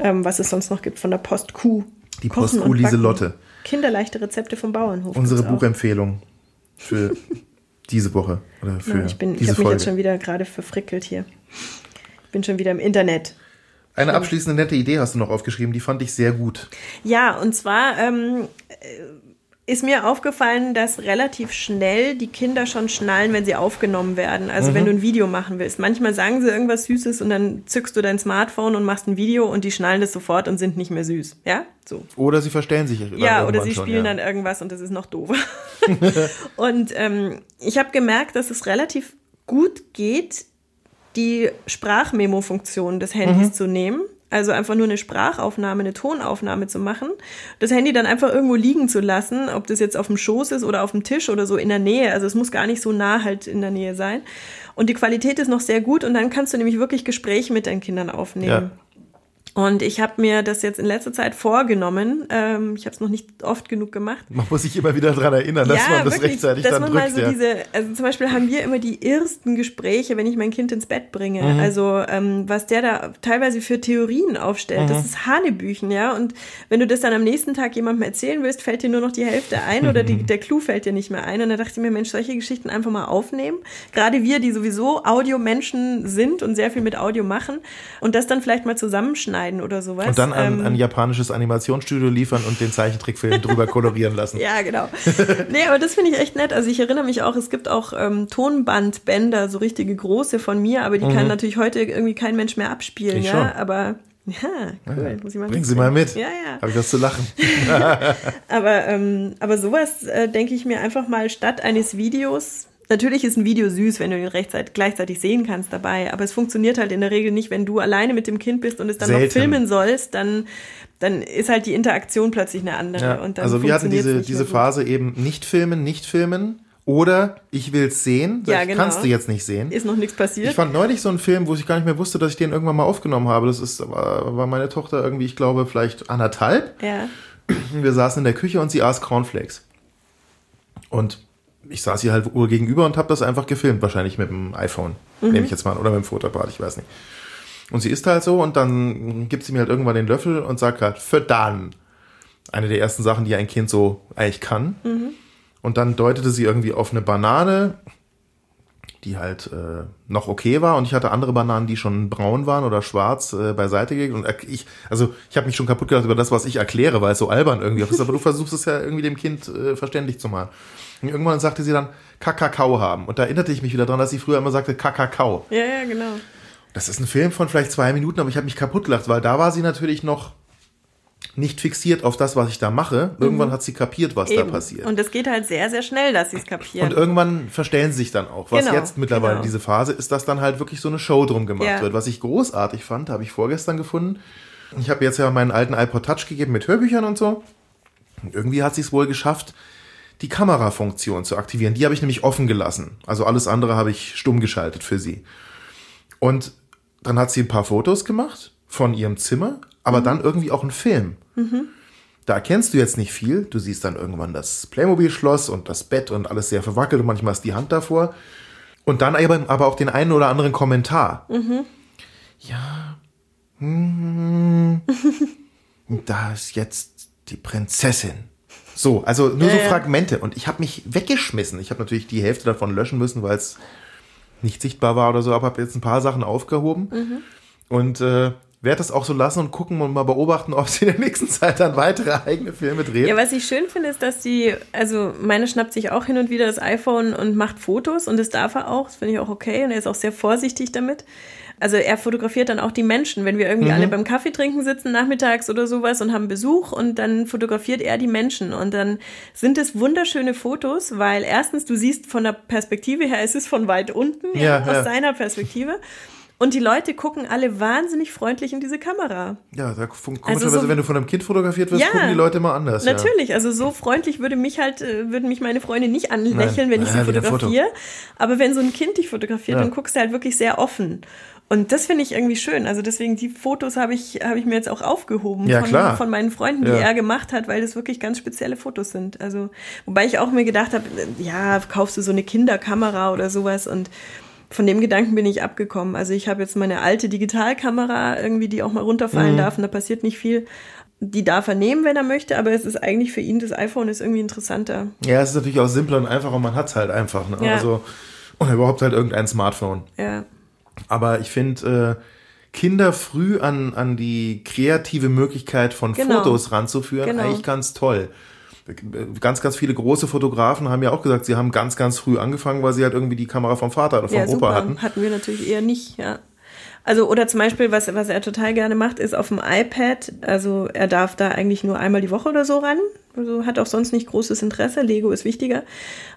ähm, was es sonst noch gibt von der Post Q. Die Post Q Lieselotte. Kinderleichte Rezepte vom Bauernhof. Unsere Buchempfehlung für [laughs] diese Woche oder für ja, ich bin, diese ich habe mich jetzt schon wieder gerade verfrickelt hier. Ich bin schon wieder im Internet. Eine abschließende nette Idee hast du noch aufgeschrieben, die fand ich sehr gut. Ja, und zwar ähm, ist mir aufgefallen, dass relativ schnell die Kinder schon schnallen, wenn sie aufgenommen werden. Also mhm. wenn du ein Video machen willst. Manchmal sagen sie irgendwas Süßes und dann zückst du dein Smartphone und machst ein Video und die schnallen das sofort und sind nicht mehr süß. Ja, so. Oder sie verstellen sich. Ja, oder sie spielen schon, ja. dann irgendwas und das ist noch doof. [laughs] [laughs] und ähm, ich habe gemerkt, dass es relativ gut geht, die Sprachmemo-Funktion des Handys mhm. zu nehmen also einfach nur eine Sprachaufnahme, eine Tonaufnahme zu machen, das Handy dann einfach irgendwo liegen zu lassen, ob das jetzt auf dem Schoß ist oder auf dem Tisch oder so in der Nähe. Also es muss gar nicht so nah halt in der Nähe sein. Und die Qualität ist noch sehr gut und dann kannst du nämlich wirklich Gespräche mit deinen Kindern aufnehmen. Ja. Und ich habe mir das jetzt in letzter Zeit vorgenommen. Ähm, ich habe es noch nicht oft genug gemacht. Man muss sich immer wieder daran erinnern, dass ja, man das wirklich, rechtzeitig dass dann man drückt. Mal so ja. diese, also zum Beispiel haben wir immer die ersten Gespräche, wenn ich mein Kind ins Bett bringe. Mhm. Also ähm, was der da teilweise für Theorien aufstellt, mhm. das ist Hanebüchen, ja. Und wenn du das dann am nächsten Tag jemandem erzählen willst, fällt dir nur noch die Hälfte ein oder die, der Clou fällt dir nicht mehr ein. Und da dachte ich mir, Mensch, solche Geschichten einfach mal aufnehmen. Gerade wir, die sowieso Audiomenschen sind und sehr viel mit Audio machen und das dann vielleicht mal zusammenschneiden oder sowas. Und dann an ähm, ein japanisches Animationsstudio liefern und den Zeichentrickfilm drüber kolorieren lassen. [laughs] Ja, genau. Nee, aber das finde ich echt nett. Also ich erinnere mich auch, es gibt auch ähm, Tonbandbänder, so richtige große von mir, aber die mhm. kann natürlich heute irgendwie kein Mensch mehr abspielen, ich ja. Schon. Aber ja, cool. Ja, Muss ich mal Bring sie mal mit. Ja, ja. Habe ich was zu lachen. [laughs] [laughs] aber, ähm, aber sowas äh, denke ich mir einfach mal statt eines Videos Natürlich ist ein Video süß, wenn du ihn rechtzeitig, gleichzeitig sehen kannst dabei, aber es funktioniert halt in der Regel nicht, wenn du alleine mit dem Kind bist und es dann Selten. noch filmen sollst, dann, dann ist halt die Interaktion plötzlich eine andere. Ja, und dann also wir hatten diese, diese Phase eben nicht filmen, nicht filmen. Oder ich will es sehen. Ja, genau. Kannst du jetzt nicht sehen. Ist noch nichts passiert. Ich fand neulich so einen Film, wo ich gar nicht mehr wusste, dass ich den irgendwann mal aufgenommen habe. Das ist, war, war meine Tochter irgendwie, ich glaube, vielleicht anderthalb. Ja. Wir saßen in der Küche und sie aß Cornflakes. Und ich saß hier halt Uhr gegenüber und habe das einfach gefilmt, wahrscheinlich mit dem iPhone, mhm. nehme ich jetzt mal, oder mit dem Fotoapparat, ich weiß nicht. Und sie isst halt so und dann gibt sie mir halt irgendwann den Löffel und sagt halt, für dann. Eine der ersten Sachen, die ein Kind so eigentlich kann. Mhm. Und dann deutete sie irgendwie auf eine Banane, die halt äh, noch okay war und ich hatte andere Bananen, die schon braun waren oder schwarz äh, beiseite gelegt und ich, also ich habe mich schon kaputt gedacht über das, was ich erkläre, weil es so albern irgendwie ist, aber du [laughs] versuchst es ja irgendwie dem Kind äh, verständlich zu machen. Und irgendwann sagte sie dann Kakao haben und da erinnerte ich mich wieder dran, dass sie früher immer sagte Kakao. Ja, ja, genau. Das ist ein Film von vielleicht zwei Minuten, aber ich habe mich kaputt gelacht, weil da war sie natürlich noch nicht fixiert auf das, was ich da mache. Irgendwann mhm. hat sie kapiert, was Eben. da passiert. Und es geht halt sehr, sehr schnell, dass sie es kapieren. Und irgendwann verstellen sie sich dann auch. Was genau, jetzt mittlerweile genau. diese Phase ist, dass dann halt wirklich so eine Show drum gemacht ja. wird. Was ich großartig fand, habe ich vorgestern gefunden. Ich habe jetzt ja meinen alten iPod Touch gegeben mit Hörbüchern und so. Und irgendwie hat sie es wohl geschafft, die Kamerafunktion zu aktivieren. Die habe ich nämlich offen gelassen. Also alles andere habe ich stumm geschaltet für sie. Und dann hat sie ein paar Fotos gemacht von ihrem Zimmer, aber mhm. dann irgendwie auch einen Film. Mhm. Da erkennst du jetzt nicht viel. Du siehst dann irgendwann das Playmobil-Schloss und das Bett und alles sehr verwackelt und manchmal ist die Hand davor. Und dann aber, aber auch den einen oder anderen Kommentar. Mhm. Ja. Hm, [laughs] da ist jetzt die Prinzessin. So, also nur so Fragmente. Und ich habe mich weggeschmissen. Ich habe natürlich die Hälfte davon löschen müssen, weil es nicht sichtbar war oder so, aber habe jetzt ein paar Sachen aufgehoben. Mhm. Und äh, werde das auch so lassen und gucken und mal beobachten, [laughs] ob sie in der nächsten Zeit dann weitere eigene Filme drehen. Ja, was ich schön finde, ist, dass sie, also meine schnappt sich auch hin und wieder das iPhone und macht Fotos und das darf er auch, das finde ich auch okay und er ist auch sehr vorsichtig damit. Also er fotografiert dann auch die Menschen, wenn wir irgendwie mhm. alle beim Kaffee trinken sitzen nachmittags oder sowas und haben Besuch und dann fotografiert er die Menschen und dann sind es wunderschöne Fotos, weil erstens du siehst von der Perspektive her, es ist von weit unten ja, ja, aus ja. seiner Perspektive und die Leute gucken alle wahnsinnig freundlich in diese Kamera. Ja, da komischerweise, also so, wenn du von einem Kind fotografiert wirst, ja, gucken die Leute immer anders. Natürlich, ja. also so freundlich würde mich halt, äh, würden mich meine Freunde nicht anlächeln, Nein. wenn ich ja, sie fotografiere. Aber wenn so ein Kind dich fotografiert, dann guckst du halt wirklich sehr offen. Und das finde ich irgendwie schön. Also deswegen, die Fotos habe ich, habe ich mir jetzt auch aufgehoben ja, von, klar. von meinen Freunden, die er gemacht hat, weil das wirklich ganz spezielle Fotos sind. Also, wobei ich auch mir gedacht habe, ja, kaufst du so eine Kinderkamera oder sowas und von dem Gedanken bin ich abgekommen. Also ich habe jetzt meine alte Digitalkamera irgendwie, die auch mal runterfallen mhm. darf und da passiert nicht viel. Die darf er nehmen, wenn er möchte, aber es ist eigentlich für ihn, das iPhone ist irgendwie interessanter. Ja, es ist natürlich auch simpler und einfacher und man hat es halt einfach. Ne? Ja. Also, oder überhaupt halt irgendein Smartphone. Ja. Aber ich finde, äh, Kinder früh an, an die kreative Möglichkeit von genau. Fotos ranzuführen, genau. eigentlich ganz toll ganz, ganz viele große Fotografen haben ja auch gesagt, sie haben ganz, ganz früh angefangen, weil sie halt irgendwie die Kamera vom Vater oder vom ja, Opa super. hatten. Hatten wir natürlich eher nicht, ja. Also, oder zum Beispiel, was, was er total gerne macht, ist auf dem iPad, also er darf da eigentlich nur einmal die Woche oder so ran. Also hat auch sonst nicht großes Interesse. Lego ist wichtiger.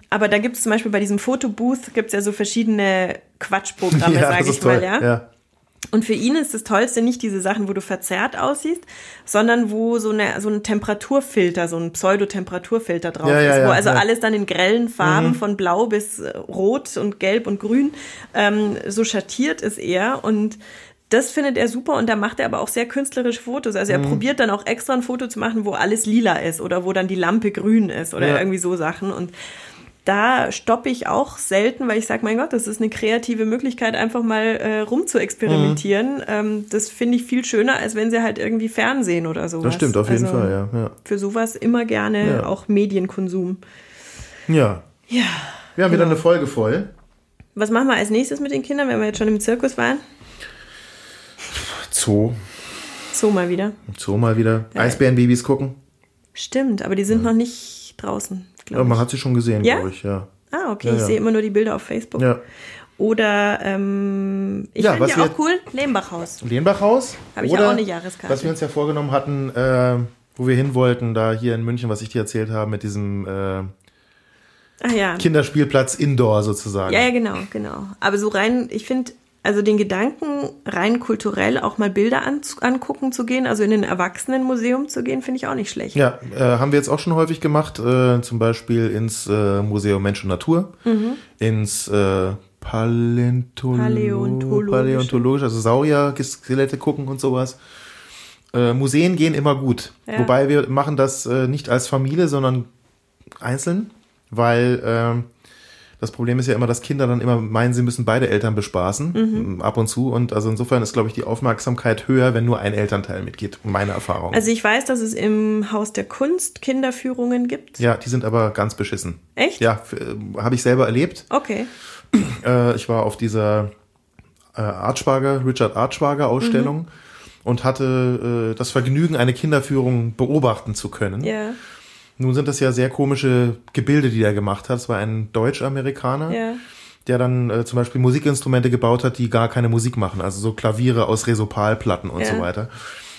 Aber da gibt es zum Beispiel bei diesem Fotobooth gibt es ja so verschiedene Quatschprogramme, [laughs] ja, sage ich mal, ja. ja. Und für ihn ist das Tollste nicht diese Sachen, wo du verzerrt aussiehst, sondern wo so, eine, so ein Temperaturfilter, so ein Pseudotemperaturfilter drauf ja, ist, ja, wo also ja. alles dann in grellen Farben mhm. von blau bis äh, rot und gelb und grün ähm, so schattiert ist er. Und das findet er super und da macht er aber auch sehr künstlerische Fotos. Also er mhm. probiert dann auch extra ein Foto zu machen, wo alles lila ist oder wo dann die Lampe grün ist oder irgendwie so Sachen. Und da stoppe ich auch selten, weil ich sage, mein Gott, das ist eine kreative Möglichkeit, einfach mal äh, rum zu experimentieren. Mhm. Ähm, das finde ich viel schöner, als wenn sie halt irgendwie Fernsehen oder sowas. Das stimmt, auf jeden also Fall, ja, ja. Für sowas immer gerne ja. auch Medienkonsum. Ja. Ja. Wir haben wieder genau. eine Folge voll. Was machen wir als nächstes mit den Kindern, wenn wir jetzt schon im Zirkus waren? Zoo. Zoo mal wieder. Zoo mal wieder. Ja. Eisbärenbabys gucken. Stimmt, aber die sind noch nicht draußen glaube ja, man hat sie schon gesehen, ja? glaube ich, ja. Ah, okay, ja, ich sehe immer nur die Bilder auf Facebook. Ja. Oder ähm, ich ja, finde ja auch cool, Lehmbachhaus. Lehmbachhaus. Habe ich ja auch eine Jahreskarte. Was wir uns ja vorgenommen hatten, äh, wo wir hin wollten, da hier in München, was ich dir erzählt habe, mit diesem äh, Ach ja. Kinderspielplatz Indoor sozusagen. Ja, ja, genau, genau. Aber so rein, ich finde, also den Gedanken, rein kulturell auch mal Bilder an, angucken zu gehen, also in ein Erwachsenenmuseum zu gehen, finde ich auch nicht schlecht. Ja, äh, haben wir jetzt auch schon häufig gemacht, äh, zum Beispiel ins äh, Museum Mensch und Natur, mhm. ins äh, Paläontolo Paläontologisch. Paläontologisch, also Saurier-Skelette gucken und sowas. Äh, Museen gehen immer gut. Ja. Wobei wir machen das äh, nicht als Familie, sondern einzeln, weil äh, das Problem ist ja immer, dass Kinder dann immer meinen, sie müssen beide Eltern bespaßen, mhm. ab und zu. Und also insofern ist, glaube ich, die Aufmerksamkeit höher, wenn nur ein Elternteil mitgeht, meine Erfahrung. Also ich weiß, dass es im Haus der Kunst Kinderführungen gibt. Ja, die sind aber ganz beschissen. Echt? Ja, äh, habe ich selber erlebt. Okay. Äh, ich war auf dieser äh, Artschwager, Richard Artschwager Ausstellung mhm. und hatte äh, das Vergnügen, eine Kinderführung beobachten zu können. Ja. Nun sind das ja sehr komische Gebilde, die er gemacht hat. Es war ein Deutsch-Amerikaner. Ja der dann äh, zum Beispiel Musikinstrumente gebaut hat, die gar keine Musik machen, also so Klaviere aus Resopalplatten und ja. so weiter.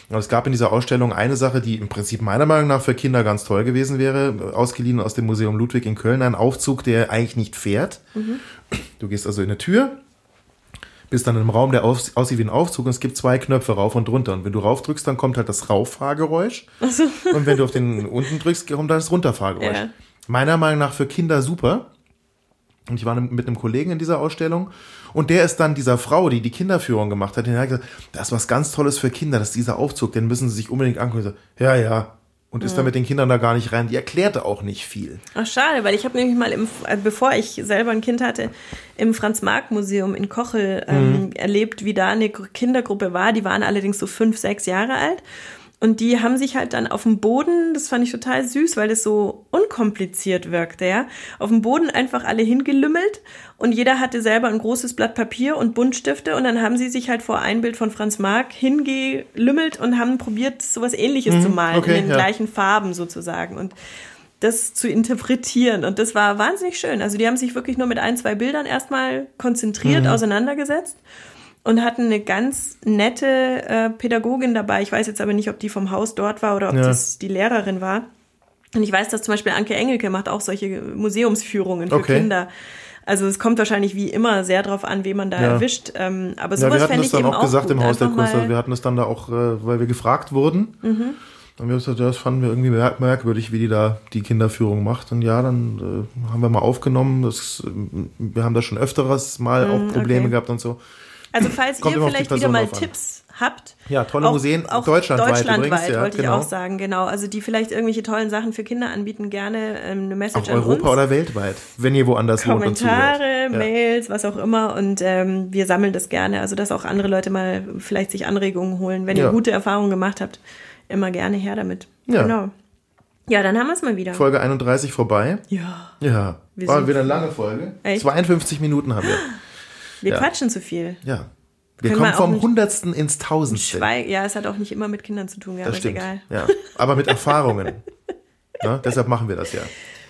Und es gab in dieser Ausstellung eine Sache, die im Prinzip meiner Meinung nach für Kinder ganz toll gewesen wäre, ausgeliehen aus dem Museum Ludwig in Köln, ein Aufzug, der eigentlich nicht fährt. Mhm. Du gehst also in eine Tür, bist dann einem Raum, der aus, aussieht wie ein Aufzug und es gibt zwei Knöpfe rauf und runter. Und wenn du rauf drückst, dann kommt halt das Rauffahrgeräusch. [laughs] So. Und wenn du auf den unten drückst, kommt dann das Runterfahrgeräusch. Ja. Meiner Meinung nach für Kinder super. Und ich war mit einem Kollegen in dieser Ausstellung und der ist dann dieser Frau, die die Kinderführung gemacht hat, der hat gesagt, das ist was ganz Tolles für Kinder, das ist dieser Aufzug, den müssen sie sich unbedingt angucken. So, ja, ja. Und ist ja. da mit den Kindern da gar nicht rein. Die erklärte auch nicht viel. Ach, schade, weil ich habe nämlich mal, im, äh, bevor ich selber ein Kind hatte, im Franz-Marc-Museum in Kochel ähm, mhm. erlebt, wie da eine Kindergruppe war. Die waren allerdings so fünf, sechs Jahre alt. Und die haben sich halt dann auf dem Boden, das fand ich total süß, weil das so unkompliziert wirkte, ja, auf dem Boden einfach alle hingelümmelt und jeder hatte selber ein großes Blatt Papier und Buntstifte und dann haben sie sich halt vor ein Bild von Franz Marc hingelümmelt und haben probiert, sowas ähnliches mhm, zu malen, okay, in den ja. gleichen Farben sozusagen und das zu interpretieren und das war wahnsinnig schön. Also die haben sich wirklich nur mit ein, zwei Bildern erstmal konzentriert mhm. auseinandergesetzt und hatten eine ganz nette äh, Pädagogin dabei. Ich weiß jetzt aber nicht, ob die vom Haus dort war oder ob ja. das die Lehrerin war. Und ich weiß, dass zum Beispiel Anke Engelke macht auch solche Museumsführungen für okay. Kinder. Also es kommt wahrscheinlich wie immer sehr darauf an, wen man da ja. erwischt. Ähm, aber sowas ja, fände ich eben auch gesagt im Haus der Kunst. Also wir hatten es dann da auch, äh, weil wir gefragt wurden. Mhm. Und wir haben gesagt, das fanden wir irgendwie merkwürdig, wie die da die Kinderführung macht. Und ja, dann äh, haben wir mal aufgenommen. Das, wir haben da schon öfteres mal mhm, auch Probleme okay. gehabt und so. Also falls ihr vielleicht wieder mal Tipps habt. Ja, tolle auch, Museen auch deutschlandweit, deutschlandweit übrigens, ja, wollte genau. ich auch sagen, genau. Also die vielleicht irgendwelche tollen Sachen für Kinder anbieten, gerne ähm, eine Message auch an Europa uns. oder weltweit, wenn ihr woanders Kommentare, wohnt und Mails, was auch immer und ähm, wir sammeln das gerne, also dass auch andere Leute mal vielleicht sich Anregungen holen. Wenn ihr ja. gute Erfahrungen gemacht habt, immer gerne her damit. Ja. Genau. Ja, dann haben wir es mal wieder. Folge 31 vorbei. Ja. Ja. Wir War wieder eine lange Folge. Echt? 52 Minuten haben wir. [gasps] Wir ja. quatschen zu viel. Ja. Wir Können kommen vom Hundertsten ins Tausendste. Ja, es hat auch nicht immer mit Kindern zu tun, ja, das stimmt. egal. Ja. Aber mit Erfahrungen. [laughs] ne? Deshalb machen wir das ja.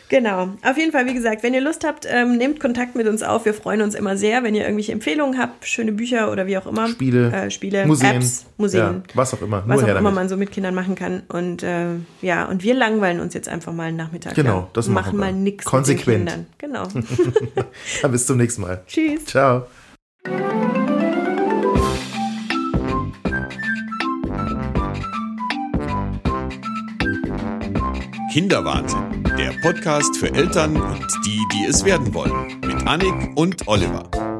Genau. Auf jeden Fall, wie gesagt, wenn ihr Lust habt, ähm, nehmt Kontakt mit uns auf. Wir freuen uns immer sehr, wenn ihr irgendwelche Empfehlungen habt, schöne Bücher oder wie auch immer. Spiele, äh, Spiele Museen, Apps, Museen. Ja, was auch immer. was auch immer man so mit Kindern machen kann. Und äh, ja, und wir langweilen uns jetzt einfach mal einen Nachmittag. Genau, lang. das machen, machen wir. mal nichts. Konsequent. Mit den Kindern. Genau. [laughs] Dann bis zum nächsten Mal. Tschüss. Ciao. Kinderwahnsinn, der Podcast für Eltern und die, die es werden wollen, mit Annik und Oliver.